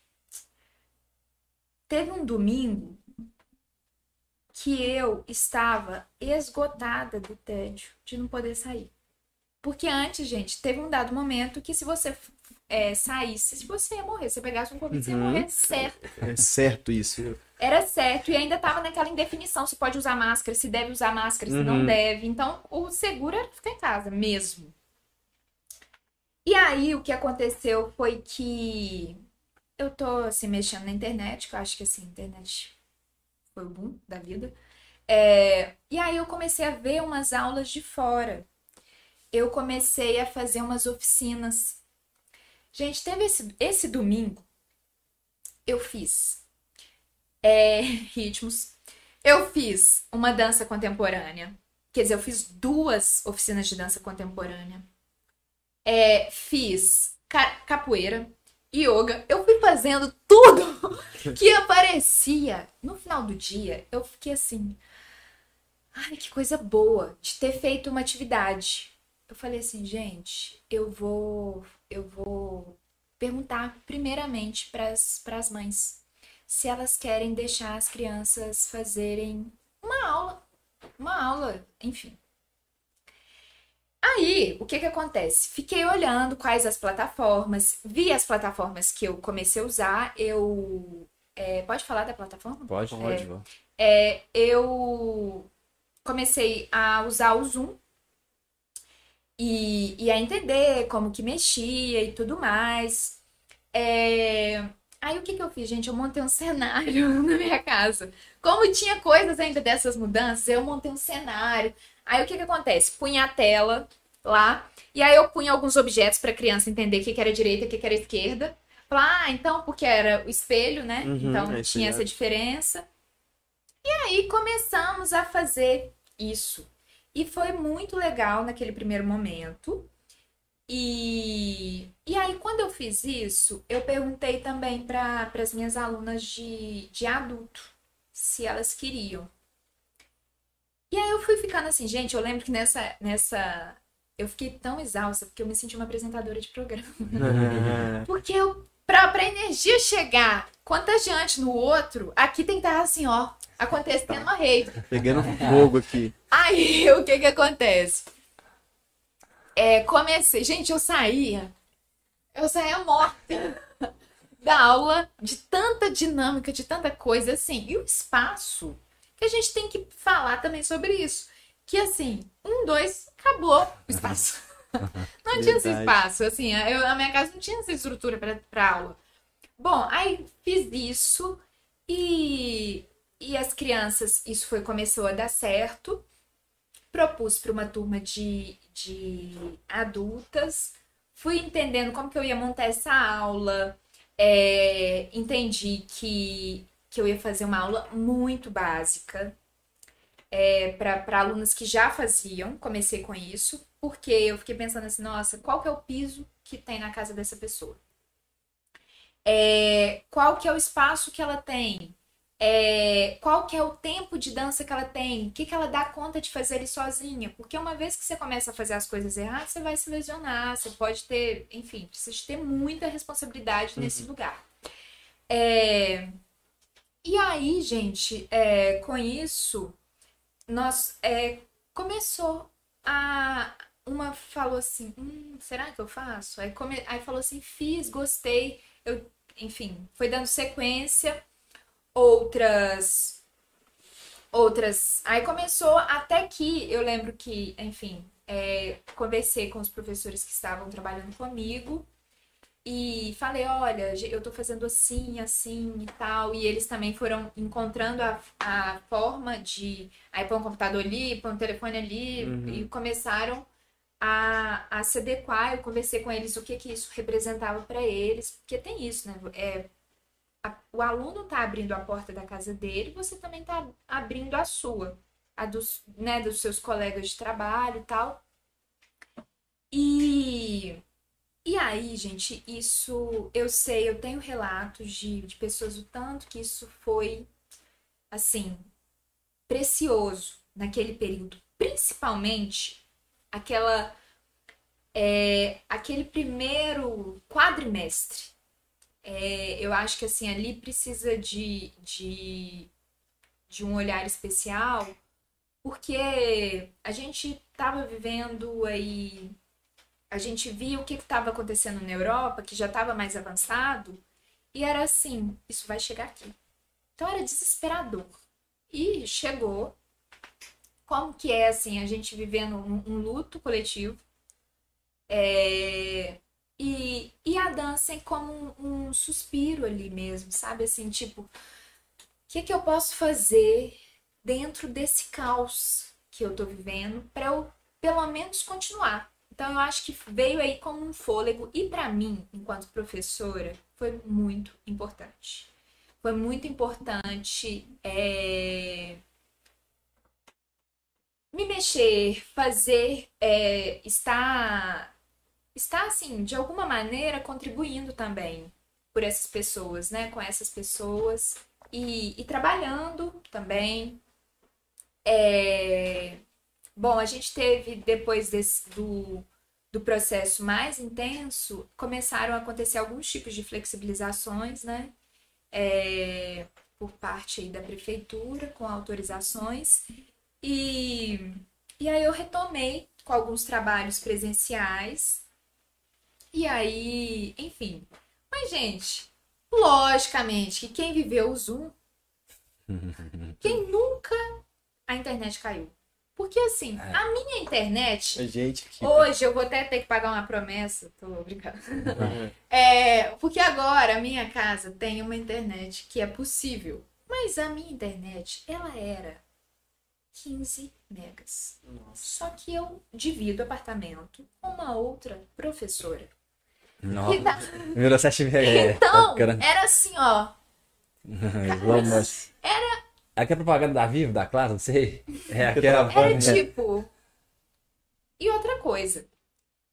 teve um domingo que eu estava esgotada do tédio de não poder sair. Porque antes, gente, teve um dado momento que se você é, saísse, você ia morrer. Se pegasse um Covid, uhum. você ia uhum. morrer certo. É certo isso. Era certo. E ainda tava naquela indefinição se pode usar máscara, se deve usar máscara, se uhum. não deve. Então, o seguro era ficar em casa mesmo. E aí, o que aconteceu foi que eu tô, assim, mexendo na internet, que eu acho que, assim, a internet foi o boom da vida. É, e aí eu comecei a ver umas aulas de fora. Eu comecei a fazer umas oficinas. Gente, teve esse, esse domingo, eu fiz é, ritmos. Eu fiz uma dança contemporânea. Quer dizer, eu fiz duas oficinas de dança contemporânea é, fiz capoeira, yoga. Eu fui fazendo tudo que aparecia. No final do dia, eu fiquei assim. Ai, que coisa boa de ter feito uma atividade. Eu falei assim, gente, eu vou, eu vou perguntar primeiramente para as mães se elas querem deixar as crianças fazerem uma aula, uma aula, enfim. Aí, o que que acontece? Fiquei olhando quais as plataformas, vi as plataformas que eu comecei a usar, eu... É, pode falar da plataforma? Pode, pode. É, é, eu comecei a usar o Zoom e, e, a entender como que mexia e tudo mais. É... Aí o que, que eu fiz, gente? Eu montei um cenário na minha casa. Como tinha coisas ainda dessas mudanças, eu montei um cenário. Aí o que que acontece? Punha a tela lá, e aí eu punha alguns objetos para a criança entender o que, que era direita e o que, que era esquerda. Falar, ah, então, porque era o espelho, né? Uhum, então é tinha essa diferença. E aí começamos a fazer isso. E foi muito legal naquele primeiro momento. E, e aí, quando eu fiz isso, eu perguntei também para as minhas alunas de, de adulto se elas queriam. E aí eu fui ficando assim, gente, eu lembro que nessa, nessa. Eu fiquei tão exausta, porque eu me senti uma apresentadora de programa. porque eu, pra, pra energia chegar contagiante no outro, aqui tem que estar assim, ó, acontecendo uma rave. Pegando fogo aqui. Aí, o que que acontece? É, comecei. Gente, eu saía. Eu saía morta. da aula, de tanta dinâmica, de tanta coisa assim. E o espaço, que a gente tem que falar também sobre isso. Que assim, um, dois, acabou o espaço. não tinha esse espaço, assim, eu, na minha casa não tinha essa estrutura para aula. Bom, aí fiz isso e, e as crianças, isso foi começou a dar certo. Propus para uma turma de, de adultas, fui entendendo como que eu ia montar essa aula, é, entendi que, que eu ia fazer uma aula muito básica é, para alunas que já faziam, comecei com isso, porque eu fiquei pensando assim, nossa, qual que é o piso que tem na casa dessa pessoa? É, qual que é o espaço que ela tem? É, qual que é o tempo de dança que ela tem? O que, que ela dá conta de fazer ele sozinha? Porque uma vez que você começa a fazer as coisas erradas, você vai se lesionar, você pode ter, enfim, precisa ter muita responsabilidade uhum. nesse lugar. É, e aí, gente, é, com isso, nós é, começou a uma falou assim, hum, será que eu faço? Aí, come, aí falou assim, fiz, gostei, eu, enfim, foi dando sequência outras outras. Aí começou até que eu lembro que, enfim, é, conversei com os professores que estavam trabalhando comigo e falei, olha, eu tô fazendo assim, assim e tal. E eles também foram encontrando a, a forma de aí pôr um computador ali, pôr um telefone ali uhum. e começaram a, a se adequar. Eu conversei com eles o que que isso representava para eles, porque tem isso, né? É, a, o aluno está abrindo a porta da casa dele, você também está abrindo a sua, a dos, né, dos seus colegas de trabalho e tal. E, e aí, gente, isso eu sei, eu tenho relatos de, de pessoas o tanto que isso foi, assim, precioso naquele período. Principalmente aquela. É, aquele primeiro quadrimestre é, eu acho que assim, ali precisa de, de, de um olhar especial, porque a gente estava vivendo aí. A gente via o que estava acontecendo na Europa, que já estava mais avançado, e era assim: isso vai chegar aqui. Então era desesperador. E chegou. Como que é assim, a gente vivendo um, um luto coletivo, é, e, e a dança é como um, um suspiro ali mesmo, sabe? Assim, tipo, o que, que eu posso fazer dentro desse caos que eu tô vivendo para eu, pelo menos, continuar? Então, eu acho que veio aí como um fôlego e para mim, enquanto professora, foi muito importante. Foi muito importante é... me mexer, fazer, é, estar está, assim, de alguma maneira contribuindo também por essas pessoas, né? Com essas pessoas e, e trabalhando também. É... Bom, a gente teve, depois desse, do, do processo mais intenso, começaram a acontecer alguns tipos de flexibilizações, né? É, por parte da prefeitura, com autorizações. E, e aí eu retomei com alguns trabalhos presenciais e aí, enfim. Mas, gente, logicamente que quem viveu o Zoom, quem nunca a internet caiu. Porque assim, é. a minha internet. Gente aqui, hoje eu vou até ter que pagar uma promessa, tô brincando. é, porque agora a minha casa tem uma internet que é possível. Mas a minha internet, ela era 15 megas. Nossa. Só que eu divido apartamento com uma outra professora. Nossa. Virou sete é, Então, era assim, ó. Vamos. Era. Aqui é propaganda da Vivo, da Claro, não sei. É aquela. Era tipo. E outra coisa.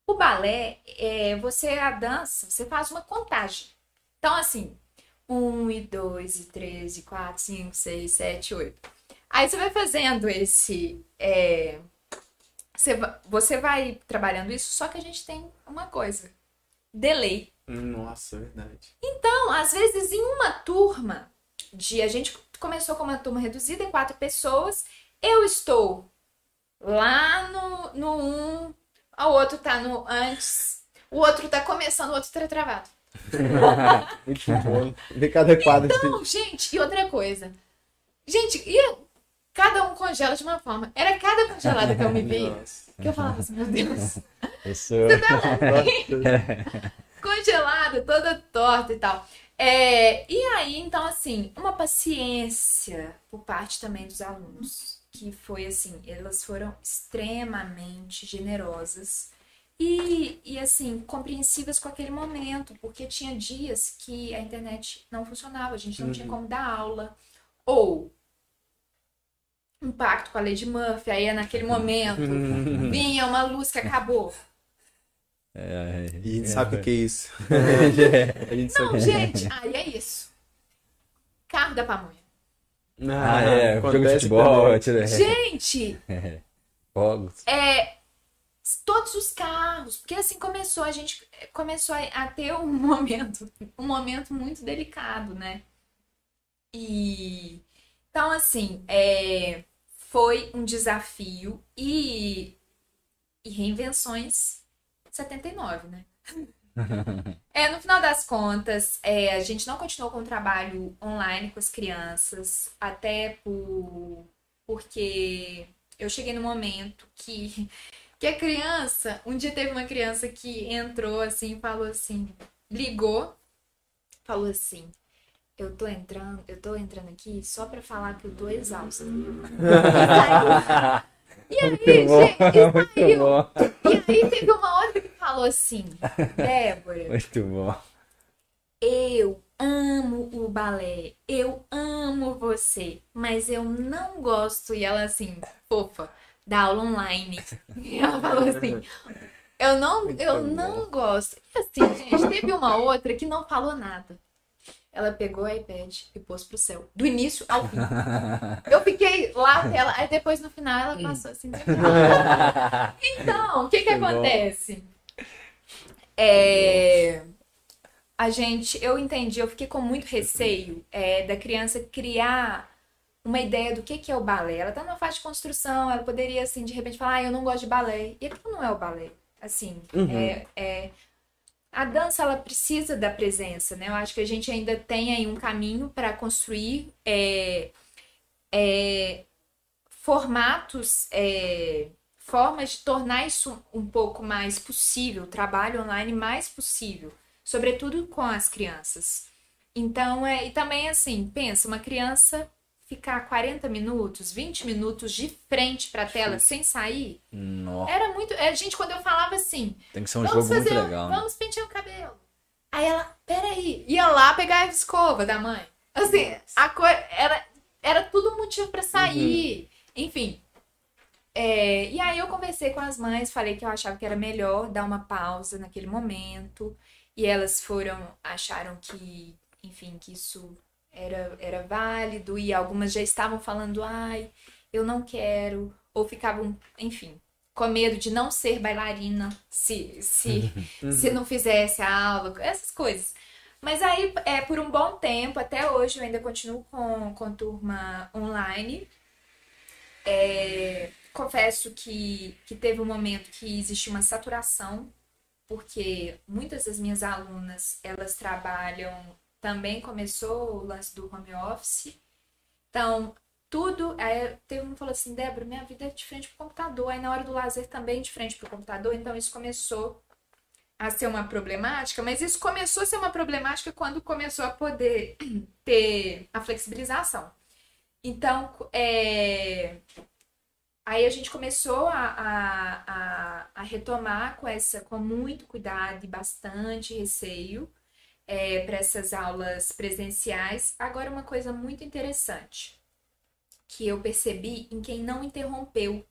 O balé, é, você a dança, você faz uma contagem. Então, assim, um, e dois, e três, e quatro, cinco, seis, sete, oito. Aí você vai fazendo esse. É, você, você vai trabalhando isso, só que a gente tem uma coisa delay. Nossa, verdade. Então, às vezes, em uma turma de. A gente começou com uma turma reduzida em quatro pessoas. Eu estou lá no, no um, o outro tá no antes, o outro tá começando, o outro tá travado. Muito bom. Ver cada quadro. Então, gente, e outra coisa. Gente, e cada um congela de uma forma. Era cada congelada que eu me vi. Que eu falava assim, meu Deus. Você tá congelada, toda torta e tal. É, e aí, então, assim, uma paciência por parte também dos alunos. Que foi assim, elas foram extremamente generosas e, e assim, compreensivas com aquele momento, porque tinha dias que a internet não funcionava, a gente não uhum. tinha como dar aula. Ou um pacto com a lei de Murphy, aí naquele momento vinha uma luz que acabou. É, é, e a gente é, sabe o que é isso. Não, gente, aí é isso. Carro da pamonha. Ah, ah é, jogo de futebol. Gente! Fogos. É, todos os carros, porque assim começou, a gente começou a, ter um momento, um momento muito delicado, né? E então assim, é, foi um desafio e, e reinvenções 79, né? é, no final das contas, é, a gente não continuou com o trabalho online com as crianças, até por, porque eu cheguei no momento que, que a criança, um dia teve uma criança que entrou assim, falou assim, ligou, falou assim, eu tô entrando, eu tô entrando aqui só para falar que eu tô exausta. E aí, gente, e aí teve uma outra que falou assim, Débora. Muito bom. Eu amo o balé, eu amo você, mas eu não gosto. E ela assim, fofa, da aula online. E ela falou assim. Eu não, eu não gosto. E assim, gente, teve uma outra que não falou nada. Ela pegou o iPad e pôs pro céu. Do início ao fim. Eu fiquei lá ela, aí depois no final ela passou assim. então, o que que acontece? É, a gente, eu entendi, eu fiquei com muito receio é, da criança criar uma ideia do que, que é o balé. Ela tá numa fase de construção, ela poderia, assim, de repente falar, ah, eu não gosto de balé. E aquilo não é o balé. Assim, uhum. é, é a dança ela precisa da presença, né? Eu acho que a gente ainda tem aí um caminho para construir é, é, formatos, é, formas de tornar isso um pouco mais possível, o trabalho online mais possível, sobretudo com as crianças. Então, é, e também assim, pensa, uma criança ficar 40 minutos, 20 minutos de frente para a tela sem sair. Nossa. Era muito. É, gente, quando eu falava assim. Tem que ser um jogo muito legal. Né? Vamos pentear o cabelo. Aí ela, peraí. Ia lá pegar a escova da mãe. Assim, Nossa. a cor. Era, era tudo motivo para sair. Uhum. Enfim. É, e aí eu conversei com as mães, falei que eu achava que era melhor dar uma pausa naquele momento. E elas foram, acharam que, enfim, que isso era, era válido e algumas já estavam falando, ai, eu não quero, ou ficavam, enfim, com medo de não ser bailarina se, se, se não fizesse a aula, essas coisas. Mas aí, é, por um bom tempo, até hoje, eu ainda continuo com, com turma online. É, confesso que, que teve um momento que existe uma saturação, porque muitas das minhas alunas, elas trabalham também começou o lance do home office. Então, tudo. Aí teve um que falou assim: Débora, minha vida é de frente pro computador. Aí na hora do lazer também de frente pro computador. Então, isso começou a ser uma problemática, mas isso começou a ser uma problemática quando começou a poder ter a flexibilização. Então, é... aí a gente começou a, a, a, a, retomar com essa, com muito cuidado e bastante receio, é, para essas aulas presenciais. Agora, uma coisa muito interessante que eu percebi em quem não interrompeu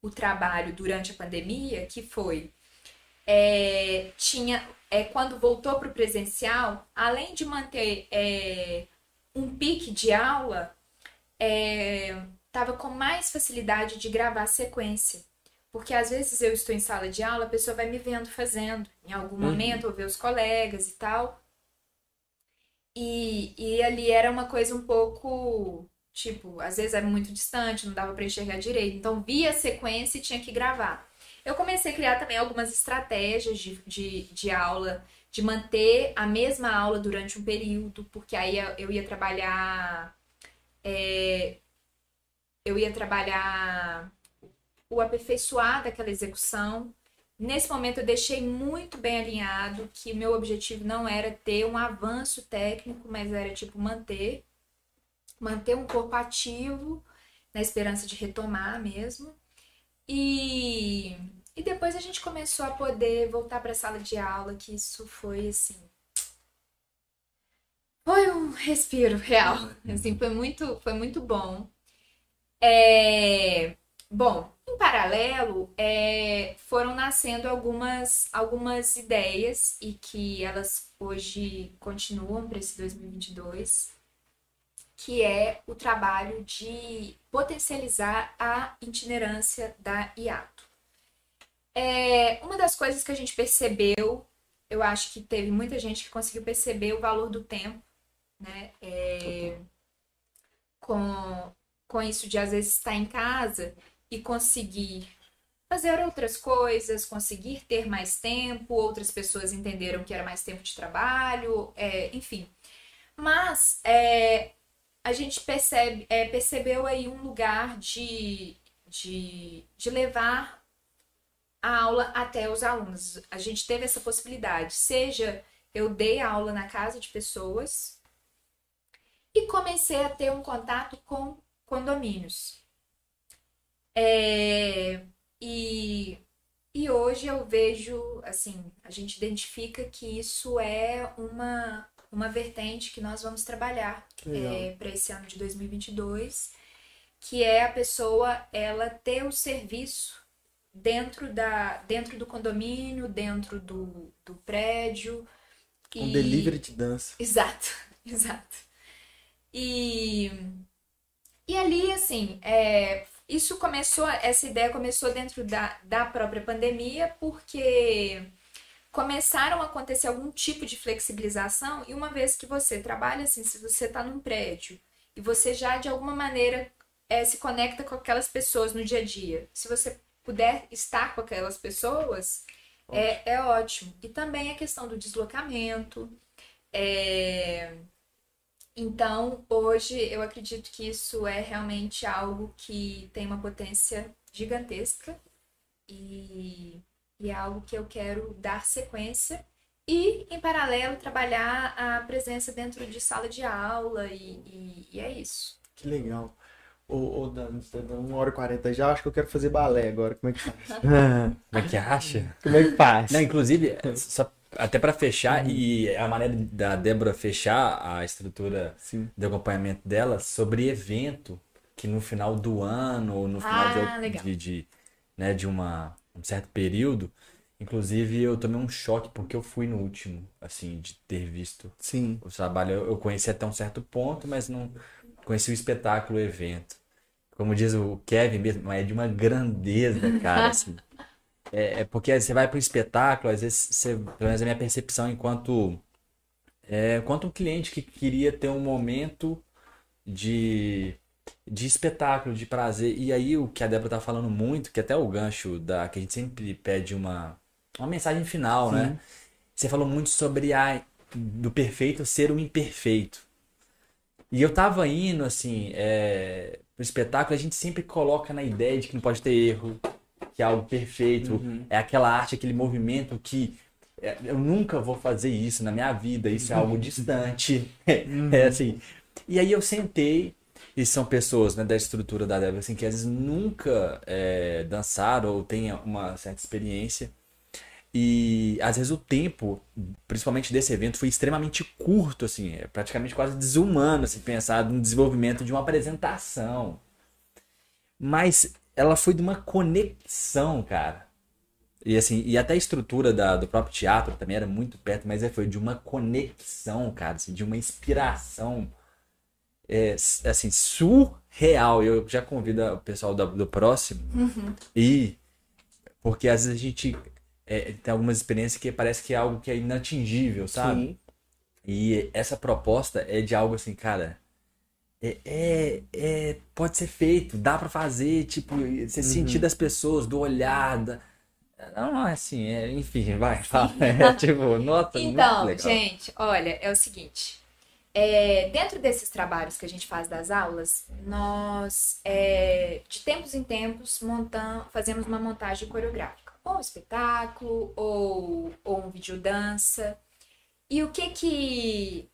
o trabalho durante a pandemia, que foi é, tinha é, quando voltou para o presencial, além de manter é, um pique de aula, estava é, com mais facilidade de gravar sequência. Porque às vezes eu estou em sala de aula, a pessoa vai me vendo fazendo, em algum uhum. momento, ou ver os colegas e tal. E, e ali era uma coisa um pouco, tipo, às vezes era muito distante, não dava para enxergar direito. Então via a sequência e tinha que gravar. Eu comecei a criar também algumas estratégias de, de, de aula, de manter a mesma aula durante um período, porque aí eu ia trabalhar. É, eu ia trabalhar o aperfeiçoar daquela execução. Nesse momento eu deixei muito bem alinhado que o meu objetivo não era ter um avanço técnico, mas era tipo manter manter um corpo ativo na esperança de retomar mesmo. E, e depois a gente começou a poder voltar para a sala de aula, que isso foi assim. Foi um respiro real. Assim, foi muito, foi muito bom. É, bom, em paralelo, é, foram nascendo algumas, algumas ideias e que elas hoje continuam para esse 2022 que é o trabalho de potencializar a itinerância da IATO. É, uma das coisas que a gente percebeu, eu acho que teve muita gente que conseguiu perceber o valor do tempo, né? É, com, com isso de às vezes estar em casa e conseguir fazer outras coisas, conseguir ter mais tempo, outras pessoas entenderam que era mais tempo de trabalho, é, enfim. Mas é, a gente percebe, é, percebeu aí um lugar de, de, de levar a aula até os alunos. A gente teve essa possibilidade, seja eu dei aula na casa de pessoas e comecei a ter um contato com condomínios. É, e, e hoje eu vejo, assim, a gente identifica que isso é uma, uma vertente que nós vamos trabalhar é, para esse ano de 2022, que é a pessoa ela ter o serviço dentro da dentro do condomínio, dentro do, do prédio. Um e... delivery de dança. Exato, exato. E, e ali, assim, é, isso começou, essa ideia começou dentro da, da própria pandemia, porque começaram a acontecer algum tipo de flexibilização e uma vez que você trabalha assim, se você está num prédio e você já de alguma maneira é, se conecta com aquelas pessoas no dia a dia, se você puder estar com aquelas pessoas, é, é ótimo. E também a questão do deslocamento. É... Então, hoje eu acredito que isso é realmente algo que tem uma potência gigantesca e e é algo que eu quero dar sequência e, em paralelo, trabalhar a presença dentro de sala de aula e, e, e é isso. Que legal. Ô, ô Dan, você tá dando 1 hora e 40 já, acho que eu quero fazer balé agora. Como é que faz? Como é que acha? Como é que faz? Não, inclusive, só até para fechar, uhum. e a maneira da Débora fechar a estrutura Sim. de acompanhamento dela sobre evento, que no final do ano, ou no final ah, de, de, de, né, de uma um certo período. Inclusive, eu tomei um choque porque eu fui no último, assim, de ter visto Sim. o trabalho. Eu conheci até um certo ponto, mas não conheci o espetáculo, o evento. Como diz o Kevin mesmo, é de uma grandeza, cara, assim. É, é porque você vai para o espetáculo, às vezes, você, pelo menos a minha percepção enquanto, é, enquanto um cliente que queria ter um momento de de espetáculo, de prazer. E aí o que a Débora tá falando muito, que até o gancho da que a gente sempre pede uma uma mensagem final, né? Sim. né? Você falou muito sobre a do perfeito ser o imperfeito. E eu tava indo assim, é, pro espetáculo, a gente sempre coloca na ideia de que não pode ter erro, que é algo perfeito, uhum. é aquela arte, aquele movimento que é, eu nunca vou fazer isso na minha vida, isso é algo distante. Uhum. É assim. E aí eu sentei e são pessoas né, da estrutura da Débora assim, que às vezes nunca é, dançaram ou têm uma certa experiência. E às vezes o tempo, principalmente desse evento, foi extremamente curto, assim, é praticamente quase desumano, assim, pensar no desenvolvimento de uma apresentação. Mas ela foi de uma conexão, cara. E assim, e até a estrutura da, do próprio teatro também era muito perto, mas é, foi de uma conexão, cara, assim, de uma inspiração é, assim, surreal. Eu já convido o pessoal do, do próximo uhum. e porque às vezes a gente é, tem algumas experiências que parece que é algo que é inatingível, sabe? Sim. E essa proposta é de algo assim, cara. É, é, é pode ser feito, dá para fazer, tipo, você uhum. sentir das pessoas, do olhar, da, Não, assim, é, enfim, vai, fala. É, tipo, nota. Então, gente, olha, é o seguinte. É, dentro desses trabalhos que a gente faz das aulas, nós, é, de tempos em tempos, montam, fazemos uma montagem coreográfica. Ou um espetáculo, ou, ou um vídeo dança. E o que que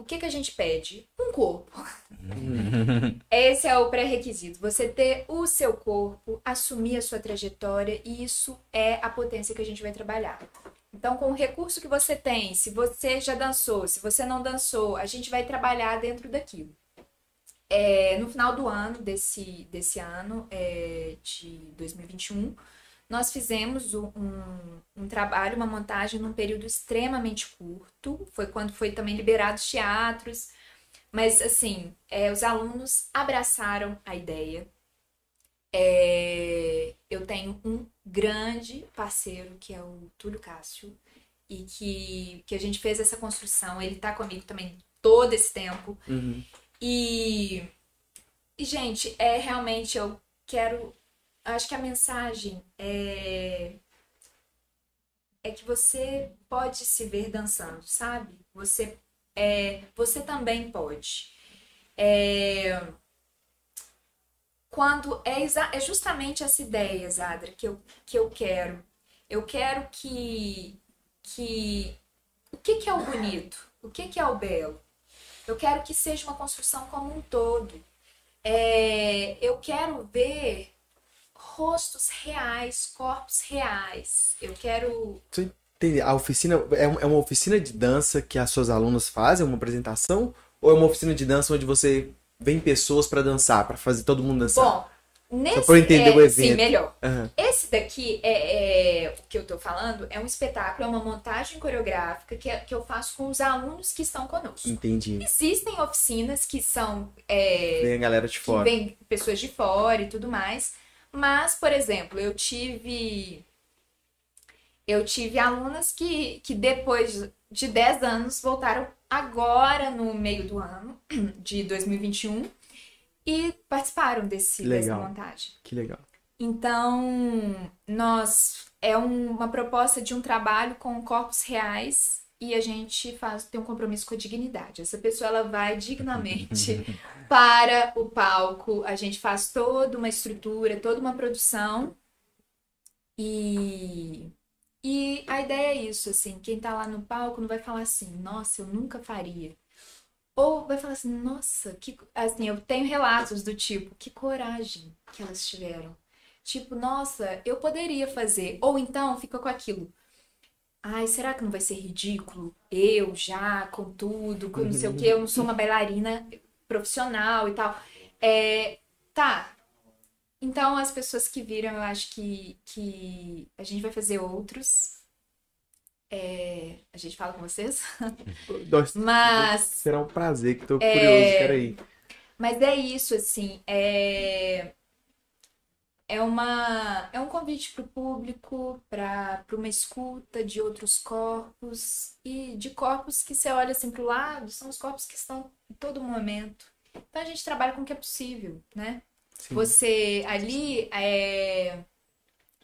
o que, que a gente pede? Um corpo. Esse é o pré-requisito. Você ter o seu corpo, assumir a sua trajetória, e isso é a potência que a gente vai trabalhar. Então, com o recurso que você tem, se você já dançou, se você não dançou, a gente vai trabalhar dentro daquilo. É, no final do ano, desse, desse ano, é, de 2021, nós fizemos um, um, trabalho, uma montagem num período extremamente curto. Foi quando foi também liberados teatros. Mas, assim, é, os alunos abraçaram a ideia. É, eu tenho um grande parceiro, que é o Túlio Cássio, e que, que a gente fez essa construção. Ele está comigo também todo esse tempo. Uhum. E, e, gente, é realmente, eu quero acho que a mensagem é é que você pode se ver dançando, sabe? Você é, você também pode. É, quando é, é justamente essa ideia, Zadra, que eu, que eu quero. Eu quero que que o que, que é o bonito? O que, que é o belo? Eu quero que seja uma construção como um todo. É, eu quero ver rostos reais, corpos reais. Eu quero. Você entende? A oficina é, é uma oficina de dança que as suas alunas fazem, uma apresentação? Ou é uma oficina de dança onde você vem pessoas para dançar, para fazer todo mundo dançar? Bom, nesse, Só pra eu entender é, o evento. Sim, melhor. Uhum. Esse daqui é, é, o que eu tô falando é um espetáculo, é uma montagem coreográfica que, é, que eu faço com os alunos que estão conosco. Entendi. Existem oficinas que são. É, vem a galera de fora. Vem pessoas de fora e tudo mais. Mas, por exemplo, eu tive eu tive alunas que, que depois de 10 anos voltaram agora no meio do ano de 2021 e participaram desse, dessa montagem. Que legal. Então, nós é um, uma proposta de um trabalho com corpos reais e a gente faz tem um compromisso com a dignidade. Essa pessoa ela vai dignamente para o palco, a gente faz toda uma estrutura, toda uma produção e e a ideia é isso, assim, quem tá lá no palco não vai falar assim, nossa, eu nunca faria. Ou vai falar assim, nossa, que assim, eu tenho relatos do tipo, que coragem que elas tiveram. Tipo, nossa, eu poderia fazer. Ou então fica com aquilo. Ai, será que não vai ser ridículo? Eu já, com tudo, com não sei o quê, eu não sou uma bailarina profissional e tal. É, tá. Então, as pessoas que viram, eu acho que, que a gente vai fazer outros. É, a gente fala com vocês. Mas. Será um prazer, que tô é, curioso, quero ir. Mas é isso, assim. É, é, uma, é um convite para o público, para uma escuta de outros corpos e de corpos que você olha assim para o lado, são os corpos que estão em todo momento. Então a gente trabalha com o que é possível, né? Sim. Você ali, é,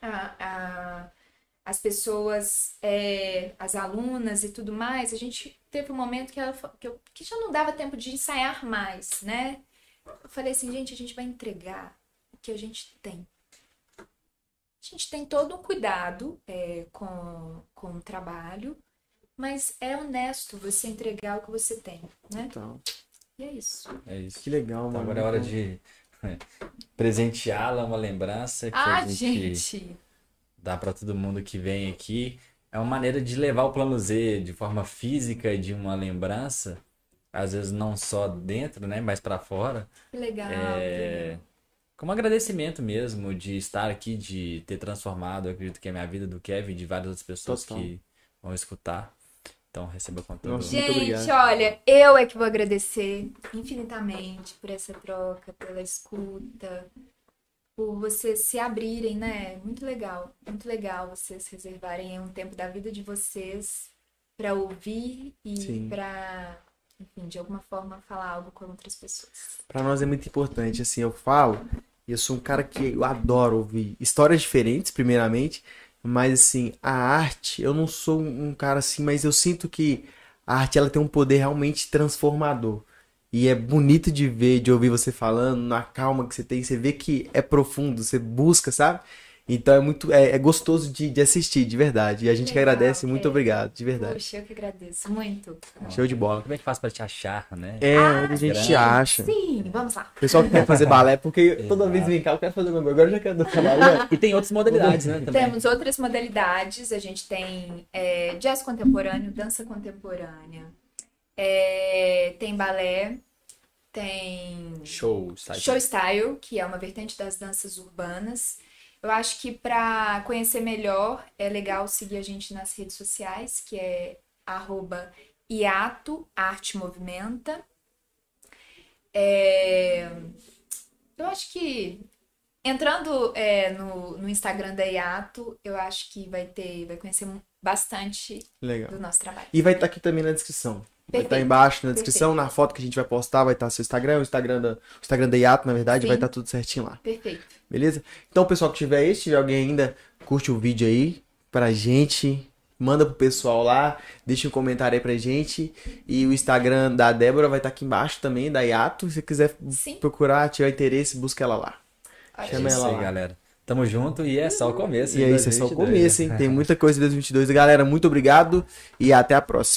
a, a, as pessoas, é, as alunas e tudo mais, a gente teve um momento que, ela, que, eu, que já não dava tempo de ensaiar mais, né? Eu falei assim, gente, a gente vai entregar o que a gente tem a gente tem todo um cuidado é, com, com o trabalho, mas é honesto você entregar o que você tem, né? Então. E é isso. É isso. Que legal, então, mano. Agora é hora de é, presenteá-la uma lembrança que ah, a gente, gente. dá para todo mundo que vem aqui. É uma maneira de levar o plano Z de forma física de uma lembrança, às vezes não só dentro, né, mas para fora. Que legal. É como agradecimento mesmo de estar aqui, de ter transformado, eu acredito que é a minha vida do Kevin e de várias outras pessoas Total. que vão escutar. Então, receba com todo Gente, olha, eu é que vou agradecer infinitamente por essa troca, pela escuta, por vocês se abrirem, né? Muito legal, muito legal vocês reservarem um tempo da vida de vocês para ouvir e para, enfim, de alguma forma falar algo com outras pessoas. Para nós é muito importante, assim, eu falo, e eu sou um cara que eu adoro ouvir histórias diferentes, primeiramente, Mas assim, a arte, eu não sou um cara assim, mas eu sinto que a arte ela tem um poder realmente transformador. E é bonito de ver, de ouvir você falando, na calma que você tem, você vê que é profundo, você busca, sabe? Então é muito é, é gostoso de, de, assistir, de verdade. E a gente Legal, que agradece, muito é. obrigado, de verdade. Poxa, eu que agradeço muito. Show de bola. Como é que faz pra te achar, né? É, ah, onde a gente te acha. Sim, vamos lá. Pessoal que quer fazer balé, porque toda vez vem cá eu quero fazer meu agora eu já quero falar. Né? E tem outras modalidades, né? Também. Temos outras modalidades. A gente tem é, jazz contemporâneo, dança contemporânea, é, tem balé, tem show style. show style, que é uma vertente das danças urbanas. Eu acho que para conhecer melhor é legal seguir a gente nas redes sociais, que é arroba Iato Arte Movimenta. É... Eu acho que entrando é, no, no Instagram da Iato, eu acho que vai ter, vai conhecer bastante Legal. do nosso trabalho. E vai estar tá aqui também na descrição. Vai estar tá embaixo na descrição, Perfeito. na foto que a gente vai postar, vai estar tá seu Instagram, o Instagram da, o Instagram da Iato, na verdade, Sim. vai estar tá tudo certinho lá. Perfeito. Beleza? Então, o pessoal que tiver aí, se tiver alguém ainda, curte o vídeo aí pra gente, manda pro pessoal lá, deixa um comentário aí pra gente. E o Instagram da Débora vai estar tá aqui embaixo também, da Iato. Se você quiser Sim. procurar, tiver interesse, busca ela lá. Chama ela lá. Aí, galera. Tamo junto e é só o começo. E é isso, é só o começo, hein? Tem muita coisa em 2022. Galera, muito obrigado e até a próxima.